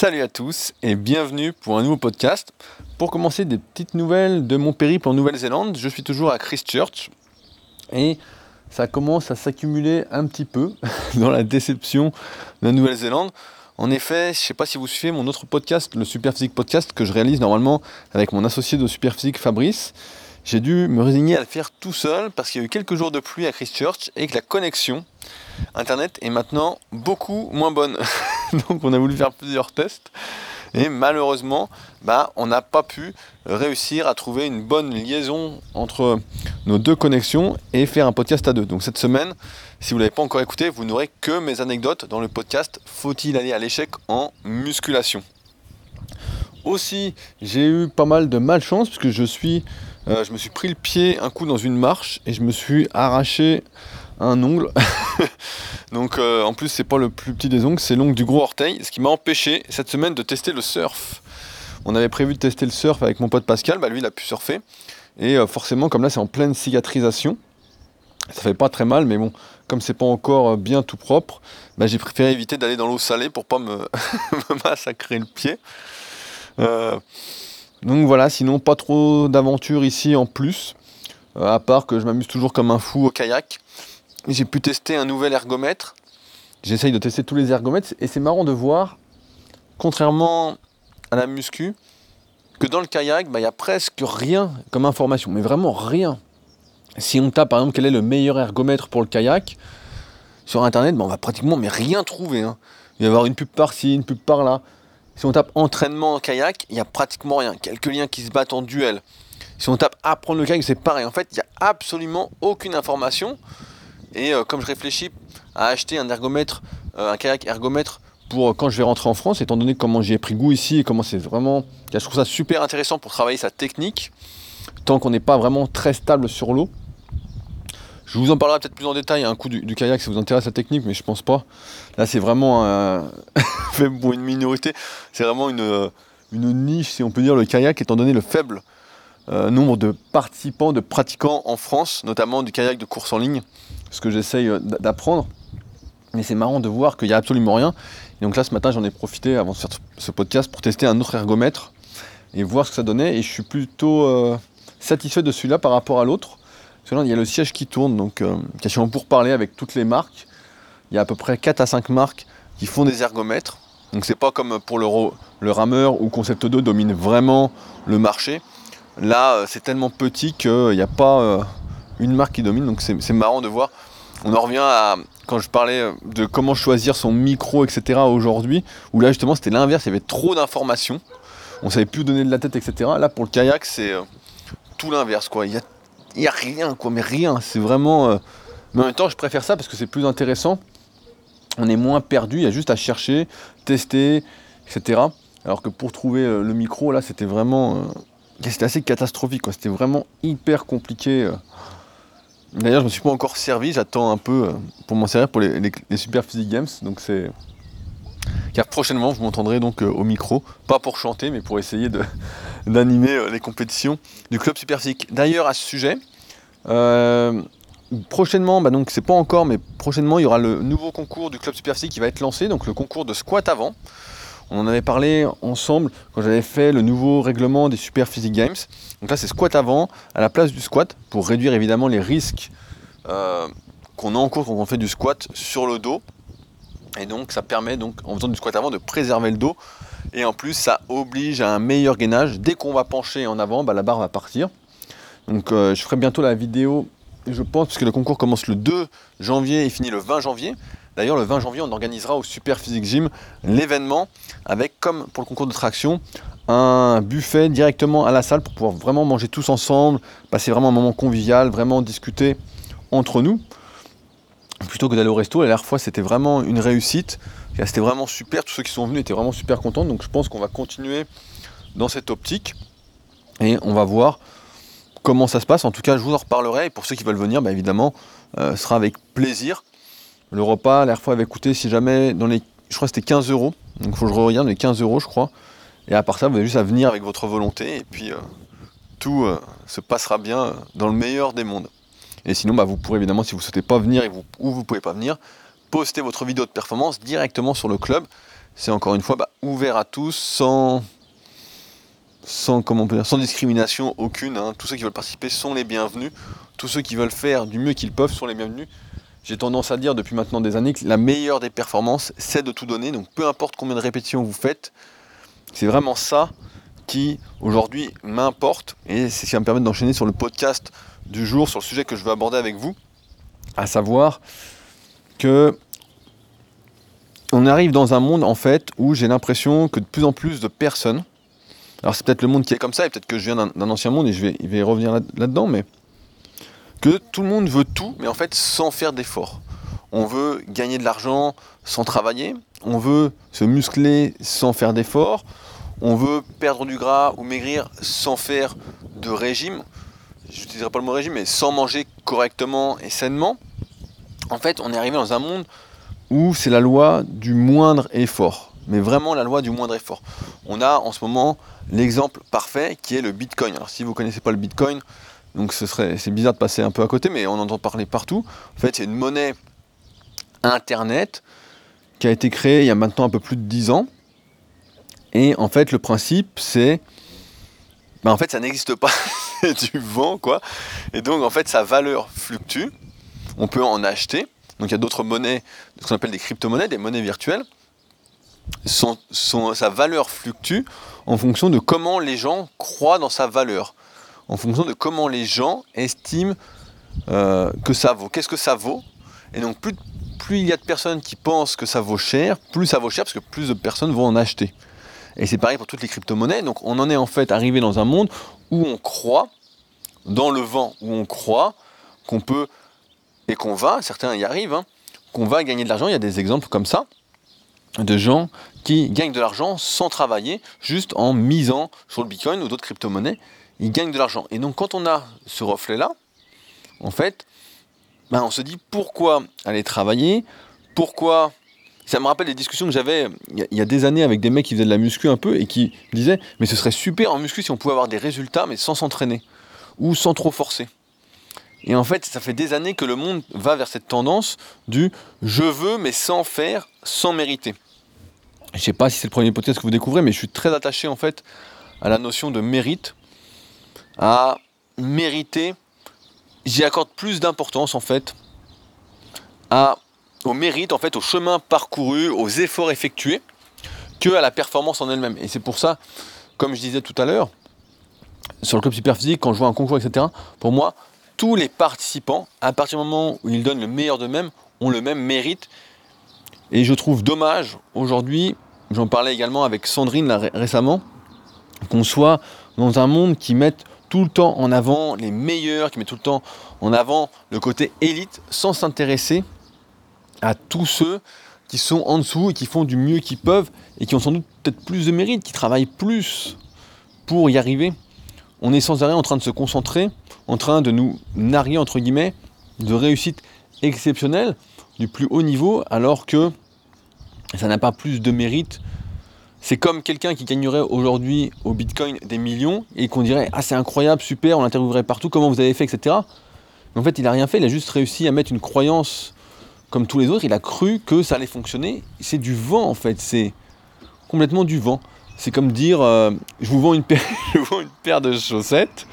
Salut à tous et bienvenue pour un nouveau podcast. Pour commencer des petites nouvelles de mon périple en Nouvelle-Zélande, je suis toujours à Christchurch et ça commence à s'accumuler un petit peu dans la déception de la Nouvelle-Zélande. En effet, je ne sais pas si vous suivez mon autre podcast, le Superphysique Podcast, que je réalise normalement avec mon associé de Superphysique Fabrice. J'ai dû me résigner à le faire tout seul parce qu'il y a eu quelques jours de pluie à Christchurch et que la connexion Internet est maintenant beaucoup moins bonne. Donc on a voulu faire plusieurs tests et malheureusement, bah, on n'a pas pu réussir à trouver une bonne liaison entre nos deux connexions et faire un podcast à deux. Donc cette semaine, si vous ne l'avez pas encore écouté, vous n'aurez que mes anecdotes dans le podcast Faut-il aller à l'échec en musculation Aussi, j'ai eu pas mal de malchance puisque je suis, euh, je me suis pris le pied un coup dans une marche et je me suis arraché un ongle. Donc euh, en plus c'est pas le plus petit des ongles, c'est l'ongle du gros orteil, ce qui m'a empêché cette semaine de tester le surf. On avait prévu de tester le surf avec mon pote Pascal, bah lui il a pu surfer. Et euh, forcément comme là c'est en pleine cicatrisation, ça fait pas très mal, mais bon, comme c'est pas encore euh, bien tout propre, bah, j'ai préféré éviter d'aller dans l'eau salée pour pas me, massacrer le pied. donc voilà, sinon pas trop d'aventures ici en plus, à part que je m'amuse toujours comme un fou au kayak j'ai pu tester un nouvel ergomètre. J'essaye de tester tous les ergomètres et c'est marrant de voir, contrairement à la muscu, que dans le kayak, bah, il n'y a presque rien comme information, mais vraiment rien. Si on tape par exemple quel est le meilleur ergomètre pour le kayak, sur internet, bah, on va pratiquement mais rien trouver. Hein. Il va y avoir une pub par-ci, une pub par-là. Si on tape entraînement en kayak, il n'y a pratiquement rien. Quelques liens qui se battent en duel. Si on tape apprendre le kayak, c'est pareil. En fait, il n'y a absolument aucune information. Et euh, comme je réfléchis à acheter un ergomètre, euh, un kayak ergomètre pour euh, quand je vais rentrer en France, étant donné comment j'y ai pris goût ici et comment c'est vraiment. Je trouve ça super intéressant pour travailler sa technique, tant qu'on n'est pas vraiment très stable sur l'eau. Je vous en parlerai peut-être plus en détail un coup du, kayak si vous intéresse la technique, mais je pense pas. Là, c'est vraiment fait pour une minorité. C'est vraiment une, une, niche, si on peut dire, le kayak, étant donné le faible nombre de participants, de pratiquants en France, notamment du kayak de course en ligne ce que j'essaye euh, d'apprendre. Mais c'est marrant de voir qu'il n'y a absolument rien. Et donc là, ce matin, j'en ai profité avant de faire ce podcast pour tester un autre ergomètre et voir ce que ça donnait. Et je suis plutôt euh, satisfait de celui-là par rapport à l'autre. Parce il y a le siège qui tourne, donc euh, pour parler avec toutes les marques. Il y a à peu près 4 à 5 marques qui font des ergomètres. Donc c'est pas comme pour le, le rameur où Concept 2 domine vraiment le marché. Là, c'est tellement petit qu'il n'y a pas une marque qui domine, donc c'est marrant de voir. On en revient à quand je parlais de comment choisir son micro, etc. aujourd'hui, où là justement c'était l'inverse, il y avait trop d'informations, on savait plus donner de la tête, etc. Là pour le kayak c'est euh, tout l'inverse, quoi. Il n'y a, a, rien, quoi, mais rien. C'est vraiment. Euh, mais en même temps, je préfère ça parce que c'est plus intéressant. On est moins perdu, il y a juste à chercher, tester, etc. Alors que pour trouver euh, le micro, là, c'était vraiment. c'était assez catastrophique, quoi. C'était vraiment hyper compliqué. D'ailleurs, je me suis pas encore servi, j'attends un peu euh, pour m'en servir pour les, Super Physique Games. Donc c'est. Car prochainement, vous m'entendrez donc euh, au micro, pas pour chanter, mais pour essayer d'animer euh, les compétitions du club Super Physique. D'ailleurs, à ce sujet, prochainement, bah donc c'est pas encore, mais prochainement, il y aura le nouveau concours du club Super Physique qui va être lancé, donc le concours de squat avant. On en avait parlé ensemble quand j'avais fait le nouveau règlement des Super Physique Games. Donc là, c'est squat avant à la place du squat pour réduire évidemment les risques euh, qu'on a en cours quand on fait du squat sur le dos. Et donc, ça permet, donc, en faisant du squat avant, de préserver le dos. Et en plus, ça oblige à un meilleur gainage. Dès qu'on va pencher en avant, bah, la barre va partir. Donc, euh, je ferai bientôt la vidéo, je pense, puisque le concours commence le 2 janvier et finit le 20 janvier. D'ailleurs, le 20 janvier, on organisera au Super Physique Gym l'événement avec, comme pour le concours de traction, un buffet directement à la salle pour pouvoir vraiment manger tous ensemble, passer vraiment un moment convivial, vraiment discuter entre nous. Plutôt que d'aller au resto, la dernière fois c'était vraiment une réussite. C'était vraiment super, tous ceux qui sont venus étaient vraiment super contents. Donc je pense qu'on va continuer dans cette optique et on va voir comment ça se passe. En tout cas, je vous en reparlerai. Et pour ceux qui veulent venir, bah, évidemment, euh, ce sera avec plaisir. Le repas, la fois, avait coûté, si jamais, dans les, je crois que c'était 15 euros. Donc il faut que je regarde, les 15 euros, je crois. Et à part ça, vous avez juste à venir avec votre volonté. Et puis, euh, tout euh, se passera bien euh, dans le meilleur des mondes. Et sinon, bah, vous pourrez évidemment, si vous ne souhaitez pas venir ou vous ne pouvez pas venir, poster votre vidéo de performance directement sur le club. c'est encore une fois bah, ouvert à tous, sans discrimination aucune. Hein. Tous ceux qui veulent participer sont les bienvenus. Tous ceux qui veulent faire du mieux qu'ils peuvent sont les bienvenus. J'ai tendance à dire depuis maintenant des années que la meilleure des performances, c'est de tout donner. Donc peu importe combien de répétitions vous faites, c'est vraiment ça qui aujourd'hui m'importe. Et c'est ce qui va me permettre d'enchaîner sur le podcast du jour, sur le sujet que je veux aborder avec vous. À savoir que on arrive dans un monde en fait où j'ai l'impression que de plus en plus de personnes, alors c'est peut-être le monde qui est comme ça, et peut-être que je viens d'un ancien monde et je vais, y revenir là-dedans, mais que tout le monde veut tout, mais en fait sans faire d'efforts. On veut gagner de l'argent sans travailler, on veut se muscler sans faire d'efforts, on veut perdre du gras ou maigrir sans faire de régime. Je n'utiliserai pas le mot régime, mais sans manger correctement et sainement. En fait, on est arrivé dans un monde où c'est la loi du moindre effort. Mais vraiment la loi du moindre effort. On a en ce moment l'exemple parfait qui est le Bitcoin. Alors si vous ne connaissez pas le Bitcoin, donc ce serait, c'est bizarre de passer un peu à côté, mais on entend parler partout. En fait, c'est une monnaie Internet qui a été créée il y a maintenant un peu plus de 10 ans. Et en fait, le principe, c'est... Ben, en fait, ça n'existe pas. c'est du vent, quoi. Et donc, en fait, sa valeur fluctue. On peut en acheter. Donc il y a d'autres monnaies, ce qu'on appelle des crypto-monnaies, des monnaies virtuelles. sa valeur fluctue en fonction de comment les gens croient dans sa valeur, en fonction de comment les gens estiment euh, que ça vaut. Qu'est-ce que ça vaut Et donc plus, il y a de personnes qui pensent que ça vaut cher, plus ça vaut cher parce que plus de personnes vont en acheter. Et c'est pareil pour toutes les crypto-monnaies. Donc on en est en fait arrivé dans un monde où on croit, dans le vent, où on croit qu'on peut et qu'on va, certains y arrivent, hein, qu'on va gagner de l'argent. Il y a des exemples comme ça de gens qui gagnent de l'argent sans travailler, juste en misant sur le Bitcoin ou d'autres crypto-monnaies. Ils gagnent de l'argent. Et donc quand on a ce reflet-là, en fait, ben, on se dit pourquoi aller travailler, pourquoi... Ça me rappelle des discussions que j'avais il y a des années avec des mecs qui faisaient de la muscu un peu et qui disaient mais ce serait super en muscu si on pouvait avoir des résultats mais sans s'entraîner ou sans trop forcer. Et en fait, ça fait des années que le monde va vers cette tendance du je veux mais sans faire, sans mériter. Je ne sais pas si c'est le premier podcast que vous découvrez, mais je suis très attaché en fait à la notion de mérite, à mériter. J'y accorde plus d'importance en fait au mérite, en fait, au chemin parcouru, aux efforts effectués, que à la performance en elle-même. Et c'est pour ça, comme je disais tout à l'heure, sur le club superphysique, quand je vois un concours, etc., pour moi, tous les participants, à partir du moment où ils donnent le meilleur d'eux-mêmes, ont le même mérite. Et je trouve dommage aujourd'hui, j'en parlais également avec Sandrine récemment, qu'on soit dans un monde qui mette tout le temps en avant les meilleurs, qui met tout le temps en avant le côté élite, sans s'intéresser à tous ceux qui sont en dessous et qui font du mieux qu'ils peuvent et qui ont sans doute peut-être plus de mérite, qui travaillent plus pour y arriver. On est sans arrêt en train de se concentrer en train de nous narguer, entre guillemets, de réussite exceptionnelle, du plus haut niveau, alors que ça n'a pas plus de mérite. C'est comme quelqu'un qui gagnerait aujourd'hui au Bitcoin des millions et qu'on dirait Ah, c'est incroyable, super, on l'interviewerait partout, comment vous avez fait, etc. En fait, il n'a rien fait, il a juste réussi à mettre une croyance comme tous les autres, il a cru que ça allait fonctionner. C'est du vent, en fait, c'est complètement du vent. C'est comme dire euh, je, vous vends une paire, de chaussettes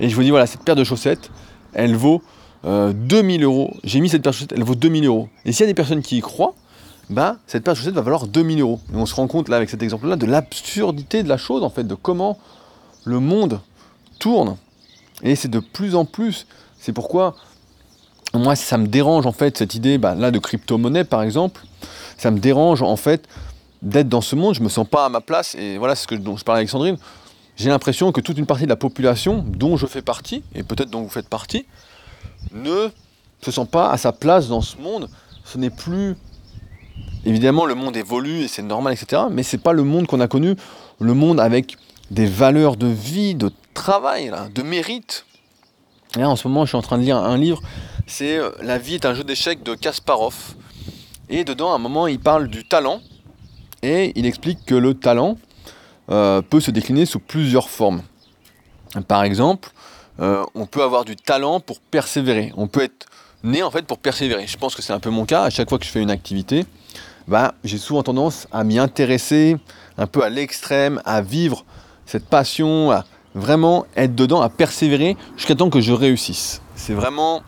et je vous dis, voilà, cette paire de chaussettes, elle vaut 2000 euh, euros. J'ai mis cette paire de chaussettes, elle vaut 2000 euros. Et s'il y a des personnes qui y croient, bah, cette paire de chaussettes va valoir 2000 euros. Et on se rend compte là avec cet exemple-là de l'absurdité de la chose, en fait, de comment le monde tourne. Et c'est de plus en plus. C'est pourquoi moi, ça me dérange en fait cette idée bah, là de crypto-monnaie par exemple. Ça me dérange en fait d'être dans ce monde. Je me sens pas à ma place. Et voilà, ce que dont je parlais avec Sandrine j'ai l'impression que toute une partie de la population, dont je fais partie, et peut-être dont vous faites partie, ne se sent pas à sa place dans ce monde. Ce n'est plus. Évidemment, le monde évolue et c'est normal, etc. Mais ce n'est pas le monde qu'on a connu, le monde avec des valeurs de vie, de travail, de mérite. En ce moment, je suis en train de lire un livre, c'est euh, La vie est un jeu d'échecs de Kasparov. Et dedans, à un moment, il parle du talent. Et il explique que le talent, euh, peut se décliner sous plusieurs formes. Par exemple, euh, on peut avoir du talent pour persévérer. On peut être né en fait pour persévérer. Je pense que c'est un peu mon cas. À chaque fois que je fais une activité, bah, j'ai souvent tendance à m'y intéresser un peu à l'extrême, à vivre cette passion, à vraiment être dedans, à persévérer jusqu'à temps que je réussisse. C'est vraiment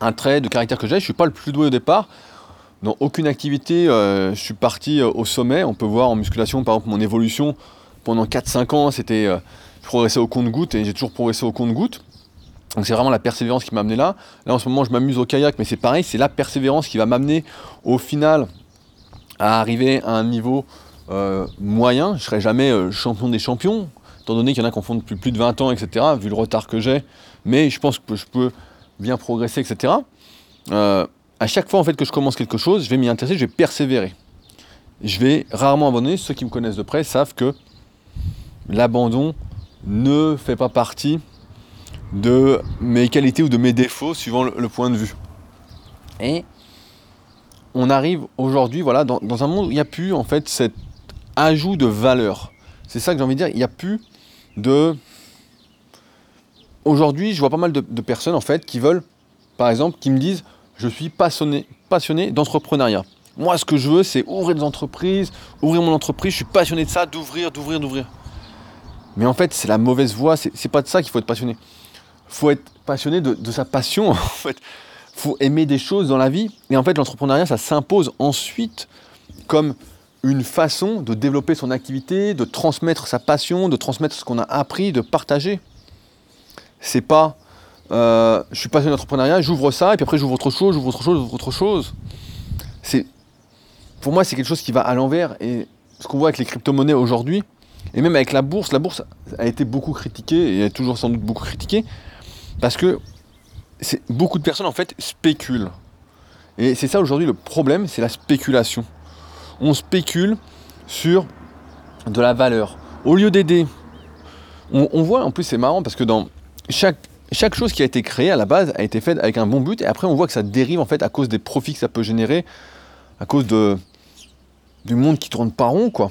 un trait de caractère que j'ai. Je ne suis pas le plus doué au départ. Dans aucune activité, euh, je suis parti euh, au sommet. On peut voir en musculation, par exemple, mon évolution pendant 4-5 ans, c'était euh, progresser au compte-goutte et j'ai toujours progressé au compte-goutte. Donc c'est vraiment la persévérance qui m'a amené là. Là en ce moment je m'amuse au kayak, mais c'est pareil, c'est la persévérance qui va m'amener au final à arriver à un niveau euh, moyen. Je ne serai jamais euh, champion des champions, étant donné qu'il y en a qui en font depuis plus de 20 ans, etc., vu le retard que j'ai. Mais je pense que je peux bien progresser, etc. Euh, à chaque fois en fait que je commence quelque chose, je vais m'y intéresser, je vais persévérer. Je vais rarement abandonner. Ceux qui me connaissent de près savent que l'abandon ne fait pas partie de mes qualités ou de mes défauts suivant le, point de vue. Et on arrive aujourd'hui voilà, dans, un monde où il n'y a plus en fait cet ajout de valeur. C'est ça que j'ai envie de dire, il n'y a plus de... Aujourd'hui, je vois pas mal de, personnes en fait qui veulent, par exemple, qui me disent je suis passionné, passionné d'entrepreneuriat. Moi, ce que je veux, c'est ouvrir des entreprises, ouvrir mon entreprise. Je suis passionné de ça, d'ouvrir, d'ouvrir, d'ouvrir. Mais en fait, c'est la mauvaise voie. C'est pas de ça qu'il faut être passionné faut être passionné de, sa passion, en fait. Faut aimer des choses dans la vie. Et en fait, l'entrepreneuriat, ça s'impose ensuite comme une façon de développer son activité, de transmettre sa passion, de transmettre ce qu'on a appris, de partager. C'est pas, euh, je suis passionné d'entrepreneuriat, j'ouvre ça, et puis après j'ouvre autre chose, j'ouvre autre chose, j'ouvre autre chose. C'est, pour moi, c'est quelque chose qui va à l'envers. Et ce qu'on voit avec les crypto-monnaies aujourd'hui, et même avec la bourse, la bourse a été beaucoup critiquée, et est toujours sans doute beaucoup critiquée, parce que beaucoup de personnes en fait spéculent. Et c'est ça aujourd'hui le problème, c'est la spéculation. On spécule sur de la valeur. Au lieu d'aider, on, voit, en plus c'est marrant parce que dans chaque, chose qui a été créée à la base a été faite avec un bon but et après on voit que ça dérive en fait à cause des profits que ça peut générer, à cause de, du monde qui tourne pas rond quoi,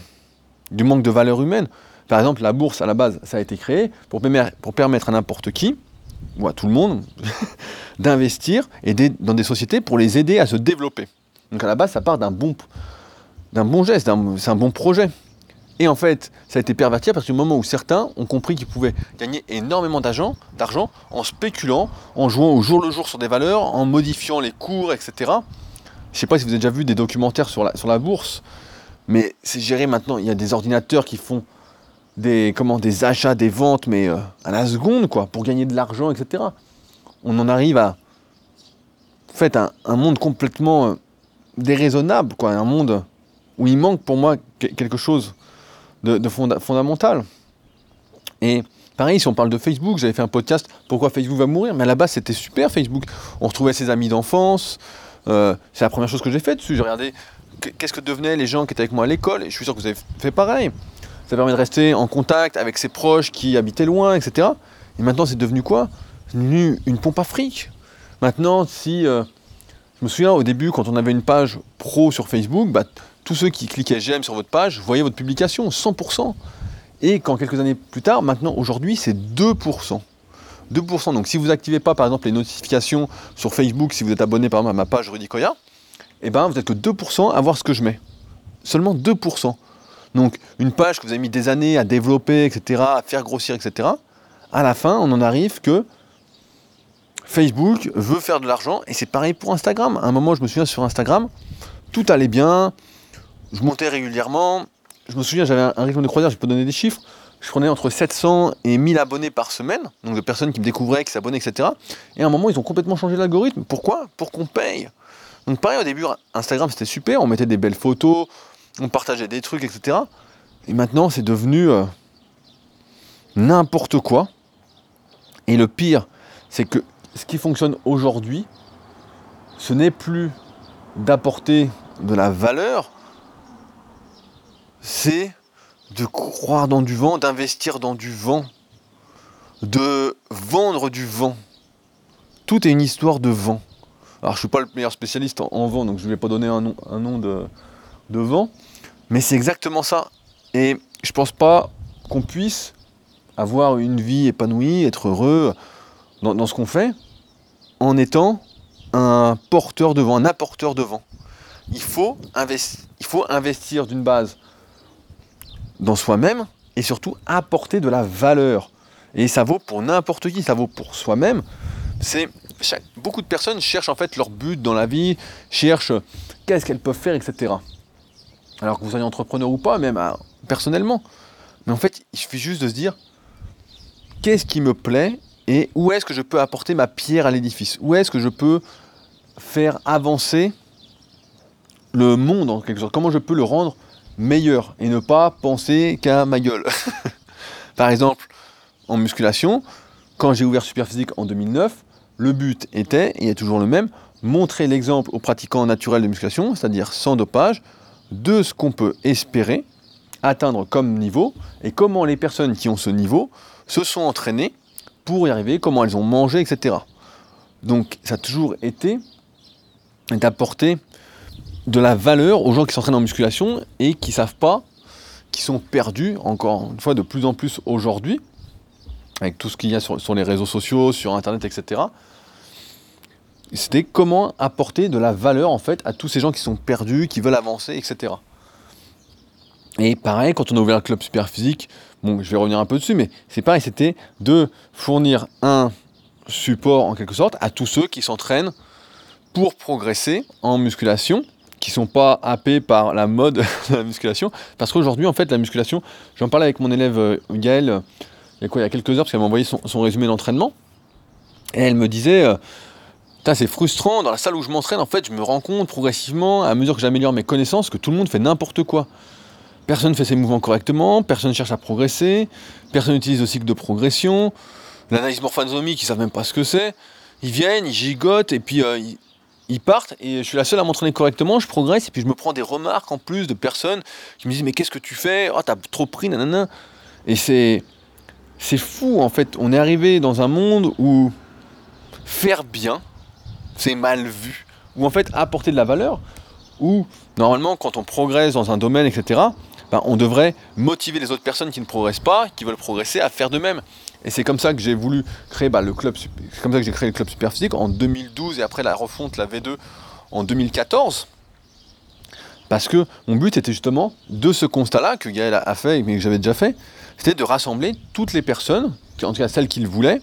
du manque de valeur humaine. Par exemple, la bourse à la base, ça a été créé pour permettre à n'importe qui ou à tout le monde, d'investir dans des sociétés pour les aider à se développer. Donc à la base, ça part d'un bon, d'un bon geste, c'est un bon projet. Et en fait, ça a été perverti à partir du moment où certains ont compris qu'ils pouvaient gagner énormément d'argent, d'argent en spéculant, en jouant au jour le jour sur des valeurs, en modifiant les cours, etc. Je ne sais pas si vous avez déjà vu des documentaires sur la, sur la bourse, mais c'est géré maintenant. Il y a des ordinateurs qui font des, comment, des achats, des ventes, mais euh, à la seconde, quoi, pour gagner de l'argent, etc. On en arrive à fait, un, monde complètement euh, déraisonnable, quoi, un monde où il manque pour moi quelque chose de, fondamental. Et pareil, si on parle de Facebook, j'avais fait un podcast Pourquoi Facebook va mourir, mais à la base c'était super Facebook. On retrouvait ses amis d'enfance. Euh, c'est la première chose que j'ai faite dessus. J'ai regardé qu'est-ce que devenaient les gens qui étaient avec moi à l'école, et je suis sûr que vous avez fait pareil. Ça permet de rester en contact avec ses proches qui habitaient loin, etc. Et maintenant, c'est devenu quoi? C'est devenu une pompe à fric. Maintenant, si. Euh, je me souviens au début, quand on avait une page pro sur Facebook, bah, tous ceux qui cliquaient j'aime sur votre page voyaient votre publication, 100%. Et quand quelques années plus tard, maintenant, aujourd'hui, c'est 2%. 2%. Donc si vous n'activez pas par exemple les notifications sur Facebook, si vous êtes abonné par exemple à ma page Rudicoya, eh ben vous êtes que 2% à voir ce que je mets. Seulement 2%. Donc une page que vous avez mis des années à développer, etc., à faire grossir, etc., à la fin, on en arrive que Facebook veut faire de l'argent, et c'est pareil pour Instagram. À un moment, je me souviens sur Instagram, tout allait bien, je montais régulièrement, je me souviens, j'avais un rythme de croisière, je peux donner des chiffres, je prenais entre 700 et 1000 abonnés par semaine, donc de personnes qui me découvraient, qui s'abonnaient, etc. Et à un moment, ils ont complètement changé l'algorithme. Pourquoi? Pour qu'on paye. Donc pareil, au début, Instagram, c'était super, on mettait des belles photos, on partageait des trucs, etc. Et maintenant, c'est devenu euh, n'importe quoi. Et le pire, c'est que ce qui fonctionne aujourd'hui, ce n'est plus d'apporter de la valeur, c'est de croire dans du vent, d'investir dans du vent, de vendre du vent. Tout est une histoire de vent. Alors je ne suis pas le meilleur spécialiste en, vent, donc je ne vais pas donner un nom, un nom de, de vent. Mais c'est exactement ça. Et je pense pas qu'on puisse avoir une vie épanouie, être heureux dans, dans ce qu'on fait, en étant un porteur de vent, un apporteur de vent. il faut, il faut investir d'une base dans soi-même et surtout apporter de la valeur. Et ça vaut pour n'importe qui, ça vaut pour soi-même. C'est beaucoup de personnes cherchent en fait leur but dans la vie, cherchent qu'est-ce qu'elles peuvent faire, etc. Alors que vous soyez entrepreneur ou pas, même ah, personnellement. Mais en fait, il suffit juste de se dire qu'est-ce qui me plaît et où est-ce que je peux apporter ma pierre à l'édifice? Où est-ce que je peux faire avancer le monde en quelque sorte? Comment je peux le rendre meilleur et ne pas penser qu'à ma gueule? Par exemple, en musculation, quand j'ai ouvert Superphysique en 2009, le but était, et est toujours le même, montrer l'exemple aux pratiquants naturels de musculation, c'est-à-dire sans dopage, de ce qu'on peut espérer atteindre comme niveau et comment les personnes qui ont ce niveau se sont entraînées pour y arriver, comment elles ont mangé, etc. Donc ça a toujours été d'apporter de la valeur aux gens qui s'entraînent en musculation et qui ne savent pas, qui sont perdus, encore une fois de plus en plus aujourd'hui, avec tout ce qu'il y a sur, sur, les réseaux sociaux, sur Internet, etc. C'était comment apporter de la valeur en fait à tous ces gens qui sont perdus, qui veulent avancer, etc. Et pareil, quand on a ouvert le club super physique, bon, je vais revenir un peu dessus, mais c'est pareil, c'était de fournir un support en quelque sorte à tous ceux qui s'entraînent pour progresser en musculation, qui sont pas happés par la mode de la musculation, parce qu'aujourd'hui en fait la musculation, j'en parlais avec mon élève euh, Gaël il y a, quoi, il y a quelques heures, parce qu'elle m'a envoyé son, résumé d'entraînement, et elle me disait, euh, c'est frustrant, dans la salle où je m'entraîne, en fait, je me rends compte progressivement, à mesure que j'améliore mes connaissances, que tout le monde fait n'importe quoi. Personne ne fait ses mouvements correctement, personne ne cherche à progresser, personne n'utilise le cycle de progression, l'analyse morphosomique, ils savent même pas ce que c'est. Ils viennent, ils gigotent et puis euh, ils, partent et je suis la seule à m'entraîner correctement, je progresse et puis je me prends des remarques en plus de personnes qui me disent mais qu'est-ce que tu fais? Oh t'as trop pris, nanana. Et c'est c'est fou en fait. On est arrivé dans un monde où faire bien, c'est mal vu. Ou en fait apporter de la valeur, où normalement quand on progresse dans un domaine, etc., ben, on devrait motiver les autres personnes qui ne progressent pas, qui veulent progresser, à faire de même. Et c'est comme ça que j'ai voulu créer bah, le club, c'est comme ça que j'ai créé le club Superphysique en 2012 et après la refonte, la V2 en 2014. Parce que mon but était justement de ce constat-là que Gaël a fait, mais que j'avais déjà fait, c'était de rassembler toutes les personnes, en tout cas celles qu'il voulait,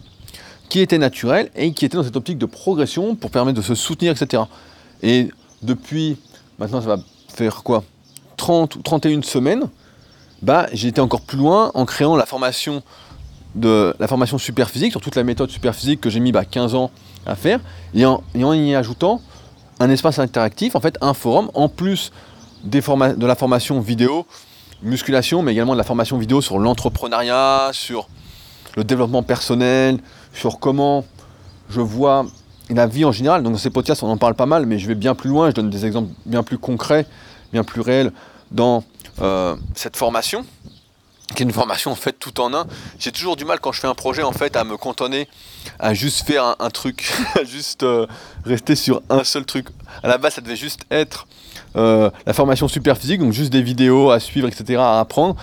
qui étaient naturelles et qui étaient dans cette optique de progression pour permettre de se soutenir, etc. Et depuis, maintenant ça va faire quoi? 30 ou 31 semaines, bah, j'ai été encore plus loin en créant la formation de la formation super physique, sur toute la méthode super physique que j'ai mis bah, 15 ans à faire, et en, y ajoutant un espace interactif, en fait un forum, en plus des de la formation vidéo, musculation, mais également de la formation vidéo sur l'entrepreneuriat, sur le développement personnel, sur comment je vois la vie en général. Donc dans ces podcasts, on en parle pas mal, mais je vais bien plus loin, je donne des exemples bien plus concrets, bien plus réels dans euh, cette formation, qui est une formation en fait tout en un. J'ai toujours du mal quand je fais un projet en fait à me cantonner à juste faire un, truc, à juste euh, rester sur un seul truc. À la base, ça devait juste être euh, la formation super physique, donc juste des vidéos à suivre, etc., à apprendre.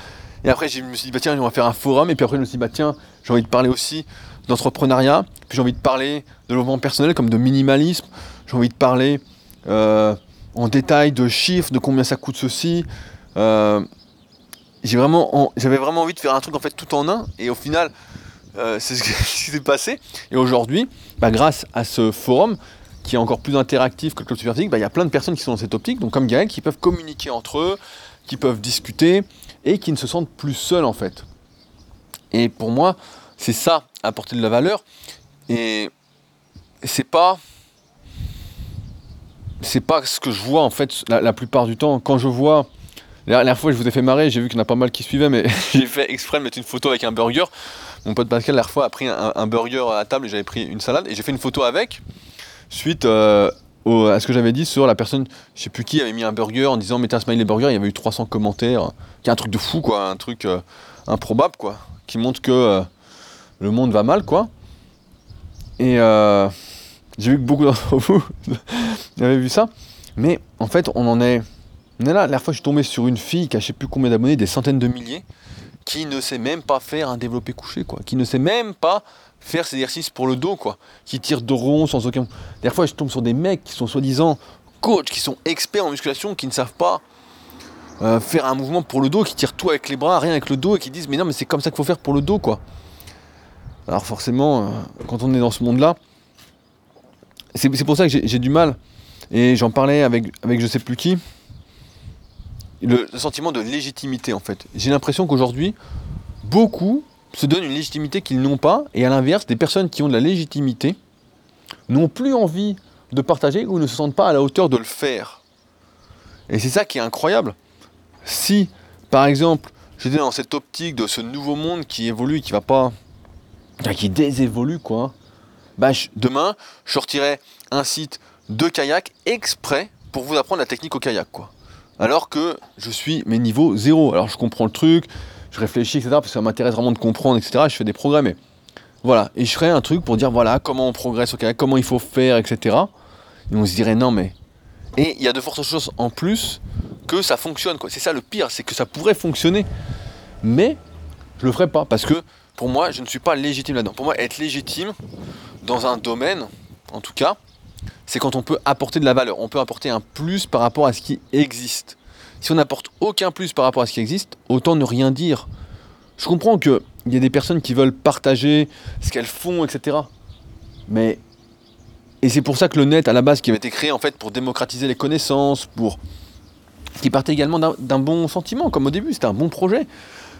Et après, je me suis dit, bah tiens, on va faire un forum. Et puis après, je me suis dit, bah tiens, j'ai envie de parler aussi d'entrepreneuriat. Puis j'ai envie de parler de développement personnel comme de minimalisme. J'ai envie de parler euh, en détail de chiffres, de combien ça coûte ceci. Euh, vraiment, j'avais vraiment envie de faire un truc en fait tout en un. Et au final, euh, c'est ce qui s'est passé. Et aujourd'hui, bah, grâce à ce forum, qui est encore plus interactif que le Club Superphysique, bah, il y a plein de personnes qui sont dans cette optique, donc comme Gaël, qui peuvent communiquer entre eux, qui peuvent discuter et qui ne se sentent plus seuls en fait. Et pour moi, c'est ça, apporter de la valeur. Et c'est pas. C'est pas ce que je vois en fait la, plupart du temps. Quand je vois. La dernière fois, je vous ai fait marrer, j'ai vu qu'il y en a pas mal qui suivaient, mais j'ai fait exprès de mettre une photo avec un burger. Mon pote Pascal, la dernière fois, a pris un, burger à la table et j'avais pris une salade et j'ai fait une photo avec, suite euh, à ce que j'avais dit sur la personne, je sais plus qui, avait mis un burger en disant mettez un smiley burger, il y avait eu 300 commentaires. Qui un truc de fou, quoi, un truc euh, improbable, quoi, qui montre que euh, le monde va mal, quoi. Et euh, j'ai vu que beaucoup d'entre vous avaient vu ça. Mais en fait, on en est. Là. La dernière fois, je suis tombé sur une fille qui a je sais plus combien d'abonnés, des centaines de milliers, qui ne sait même pas faire un développé couché, quoi. Qui ne sait même pas faire ces exercices pour le dos, quoi. Qui tire de rond sans aucun. Des fois, je tombe sur des mecs qui sont soi-disant coachs qui sont experts en musculation, qui ne savent pas euh, faire un mouvement pour le dos, qui tirent tout avec les bras, rien avec le dos, et qui disent mais non mais c'est comme ça qu'il faut faire pour le dos quoi. Alors forcément, euh, quand on est dans ce monde-là, c'est pour ça que j'ai du mal, et j'en parlais avec, avec je sais plus qui, le, sentiment de légitimité en fait. J'ai l'impression qu'aujourd'hui, beaucoup se donnent une légitimité qu'ils n'ont pas, et à l'inverse, des personnes qui ont de la légitimité n'ont plus envie de partager ou ne se sentent pas à la hauteur de le faire. Et c'est ça qui est incroyable. Si, par exemple, j'étais dans cette optique de ce nouveau monde qui évolue, qui va pas. Qui désévolue, quoi, bah, demain, je sortirai un site de kayak exprès pour vous apprendre la technique au kayak, quoi. Alors que je suis mes niveaux zéro. Alors je comprends le truc, je réfléchis, etc. Parce que ça m'intéresse vraiment de comprendre, etc. Je fais des progrès, mais voilà. Et je ferai un truc pour dire voilà comment on progresse au kayak, comment il faut faire, etc. Et on se dirait non, mais. Et il y a de fortes choses en plus que ça fonctionne. C'est ça le pire, c'est que ça pourrait fonctionner. Mais je le ferai pas parce que pour moi, je ne suis pas légitime là-dedans. Pour moi, être légitime dans un domaine, en tout cas, c'est quand on peut apporter de la valeur. On peut apporter un plus par rapport à ce qui existe. Si on n'apporte aucun plus par rapport à ce qui existe, autant ne rien dire. Je comprends qu'il y a des personnes qui veulent partager ce qu'elles font, etc. Mais. Et c'est pour ça que le net, à la base, qui avait été créé en fait pour démocratiser les connaissances, pour qui partait également d'un bon sentiment, comme au début, c'était un bon projet.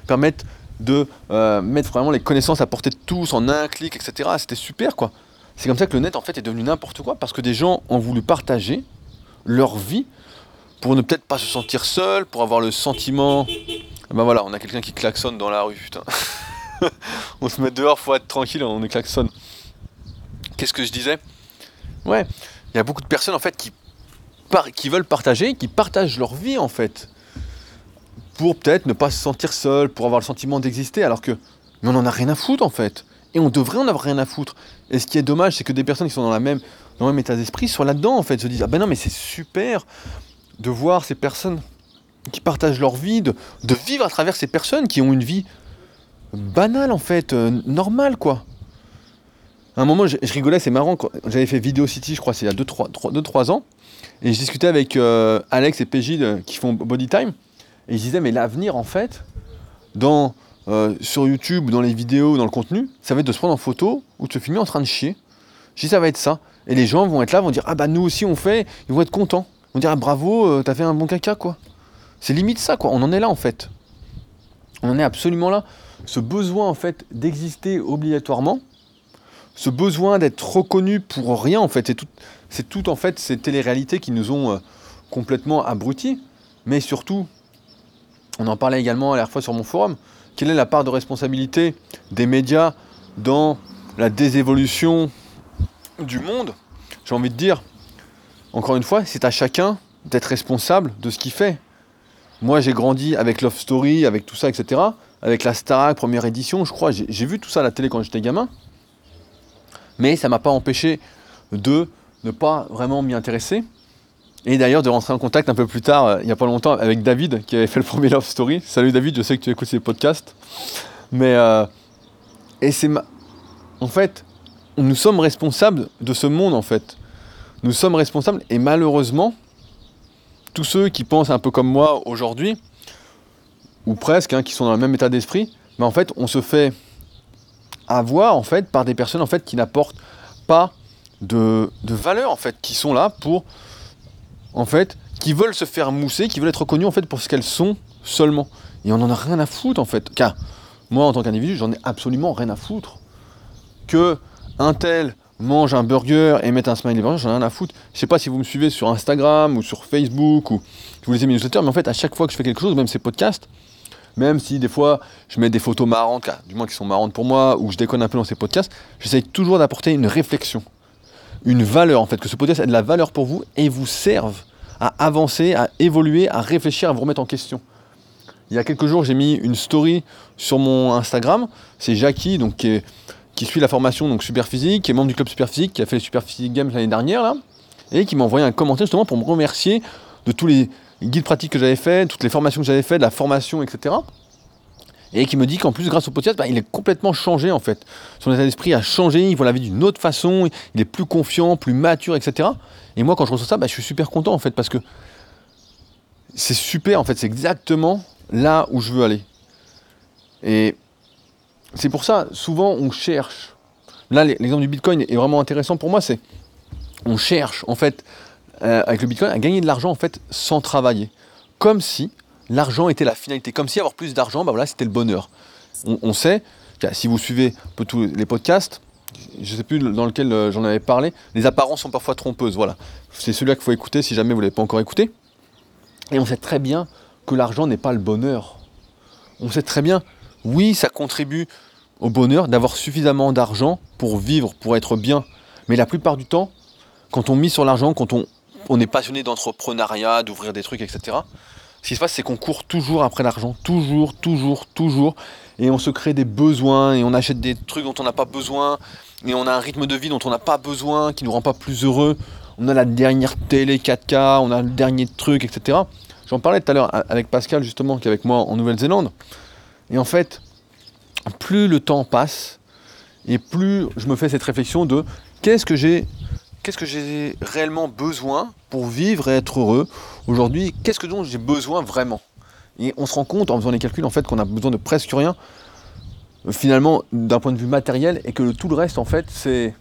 Permettre de euh, mettre vraiment les connaissances à portée de tous en un clic, etc. C'était super, quoi. C'est comme ça que le net, en fait, est devenu n'importe quoi, parce que des gens ont voulu partager leur vie pour ne peut-être pas se sentir seul, pour avoir le sentiment... Ben voilà, on a quelqu'un qui klaxonne dans la rue, putain. on se met dehors, faut être tranquille, on est klaxonne. Qu'est-ce que je disais? Ouais, il y a beaucoup de personnes, en fait, qui veulent partager, qui partagent leur vie en fait, pour peut-être ne pas se sentir seul, pour avoir le sentiment d'exister, alors que mais on en a rien à foutre en fait, et on devrait en avoir rien à foutre. Et ce qui est dommage, c'est que des personnes qui sont dans le même état d'esprit soient là-dedans en fait, se disent ah ben non mais c'est super de voir ces personnes qui partagent leur vie, de, vivre à travers ces personnes qui ont une vie banale en fait, euh, normale quoi. À un moment, je, rigolais, c'est marrant, j'avais fait Video City, je crois, c'est il y a 2-3 ans, et je discutais avec euh, Alex et euh, qui font Body Time. Et ils disaient, mais l'avenir, en fait, dans, euh, sur YouTube, dans les vidéos, dans le contenu, ça va être de se prendre en photo ou de se filmer en train de chier. Je dis, ça va être ça. Et les gens vont être là, vont dire, ah bah nous aussi on fait, ils vont être contents. Ils vont dire, ah bravo, t'as fait un bon caca, quoi. C'est limite ça, quoi. On en est là, en fait. On en est absolument là. Ce besoin, en fait, d'exister obligatoirement, ce besoin d'être reconnu pour rien, en fait, c'est tout, c'est tout en fait ces téléréalités qui nous ont euh, complètement abrutis. Mais surtout, on en parlait également à la fois sur mon forum, quelle est la part de responsabilité des médias dans la désévolution du monde? J'ai envie de dire, encore une fois, c'est à chacun d'être responsable de ce qu'il fait. Moi, j'ai grandi avec Love Story, avec tout ça, etc. Avec la Starac, première édition, je crois. J'ai vu tout ça à la télé quand j'étais gamin. Mais ça m'a pas empêché de ne pas vraiment m'y intéresser. Et d'ailleurs de rentrer en contact un peu plus tard, euh, il n'y a pas longtemps, avec David qui avait fait le premier Love Story. Salut David, je sais que tu écoutes ces podcasts. Mais euh, et c'est en fait, nous sommes responsables de ce monde en fait. Nous sommes responsables et malheureusement, tous ceux qui pensent un peu comme moi aujourd'hui, ou presque, hein, qui sont dans le même état d'esprit, mais en fait, on se fait avoir en fait par des personnes en fait qui n'apportent pas de, valeurs en fait qui sont là pour en fait qui veulent se faire mousser, qui veulent être reconnues en fait pour ce qu'elles sont seulement. Et on en a rien à foutre en fait. Car moi en tant qu'individu, j'en ai absolument rien à foutre. Que un tel mange un burger et mette un smiley burger, j'en ai rien à foutre. Je sais pas si vous me suivez sur Instagram ou sur Facebook ou je vous les ai mis newsletters, mais en fait à chaque fois que je fais quelque chose, même ces podcasts, même si des fois je mets des photos marrantes, du moins qui sont marrantes pour moi, ou je déconne un peu dans ces podcasts, j'essaye toujours d'apporter une réflexion une valeur en fait, que ce podcast ait de la valeur pour vous et vous serve à avancer, à évoluer, à réfléchir, à vous remettre en question. Il y a quelques jours, j'ai mis une story sur mon Instagram. C'est Jackie, donc, qui, suit la formation donc Super Physique, qui est membre du club Super Physique, qui a fait le Super Physique Games l'année dernière, là, et qui m'a envoyé un commentaire justement pour me remercier de tous les guides pratiques que j'avais fait, toutes les formations que j'avais fait, de la formation, etc. et qui me dit qu'en plus, grâce au podcast, bah, il est complètement changé en fait. Son état d'esprit a changé, il voit la vie d'une autre façon, il est plus confiant, plus mature, etc. Et moi, quand je reçois ça, bah, je suis super content en fait, parce que c'est super en fait, c'est exactement là où je veux aller. Et c'est pour ça, souvent, on cherche. Là, l'exemple du Bitcoin est vraiment intéressant pour moi, c'est on cherche en fait euh, avec le Bitcoin à gagner de l'argent en fait sans travailler, comme si l'argent était la finalité. Comme si avoir plus d'argent, bah voilà, c'était le bonheur. On, sait, si vous suivez un peu tous les podcasts, je ne sais plus dans lequel euh, j'en avais parlé, les apparences sont parfois trompeuses. Voilà. C'est celui-là qu'il faut écouter si jamais vous ne l'avez pas encore écouté. Et on sait très bien que l'argent n'est pas le bonheur. On sait très bien, oui, ça contribue au bonheur d'avoir suffisamment d'argent pour vivre, pour être bien. Mais la plupart du temps, quand on mise sur l'argent, quand on, on est passionné d'entrepreneuriat, d'ouvrir des trucs, etc., ce qui se passe, c'est qu'on court toujours après l'argent, toujours, toujours, toujours, et on se crée des besoins, et on achète des trucs dont on n'a pas besoin, et on a un rythme de vie dont on n'a pas besoin, qui ne nous rend pas plus heureux. On a la dernière télé 4K, on a le dernier truc, etc. J'en parlais tout à l'heure avec Pascal, justement, qui est avec moi en Nouvelle-Zélande. Et en fait, plus le temps passe, et plus je me fais cette réflexion de qu'est-ce que j'ai qu'est-ce que j'ai réellement besoin pour vivre et être heureux aujourd'hui? Qu'est-ce que j'ai besoin vraiment? Et on se rend compte en faisant les calculs en fait qu'on a besoin de presque rien finalement d'un point de vue matériel et que tout le reste en fait c'est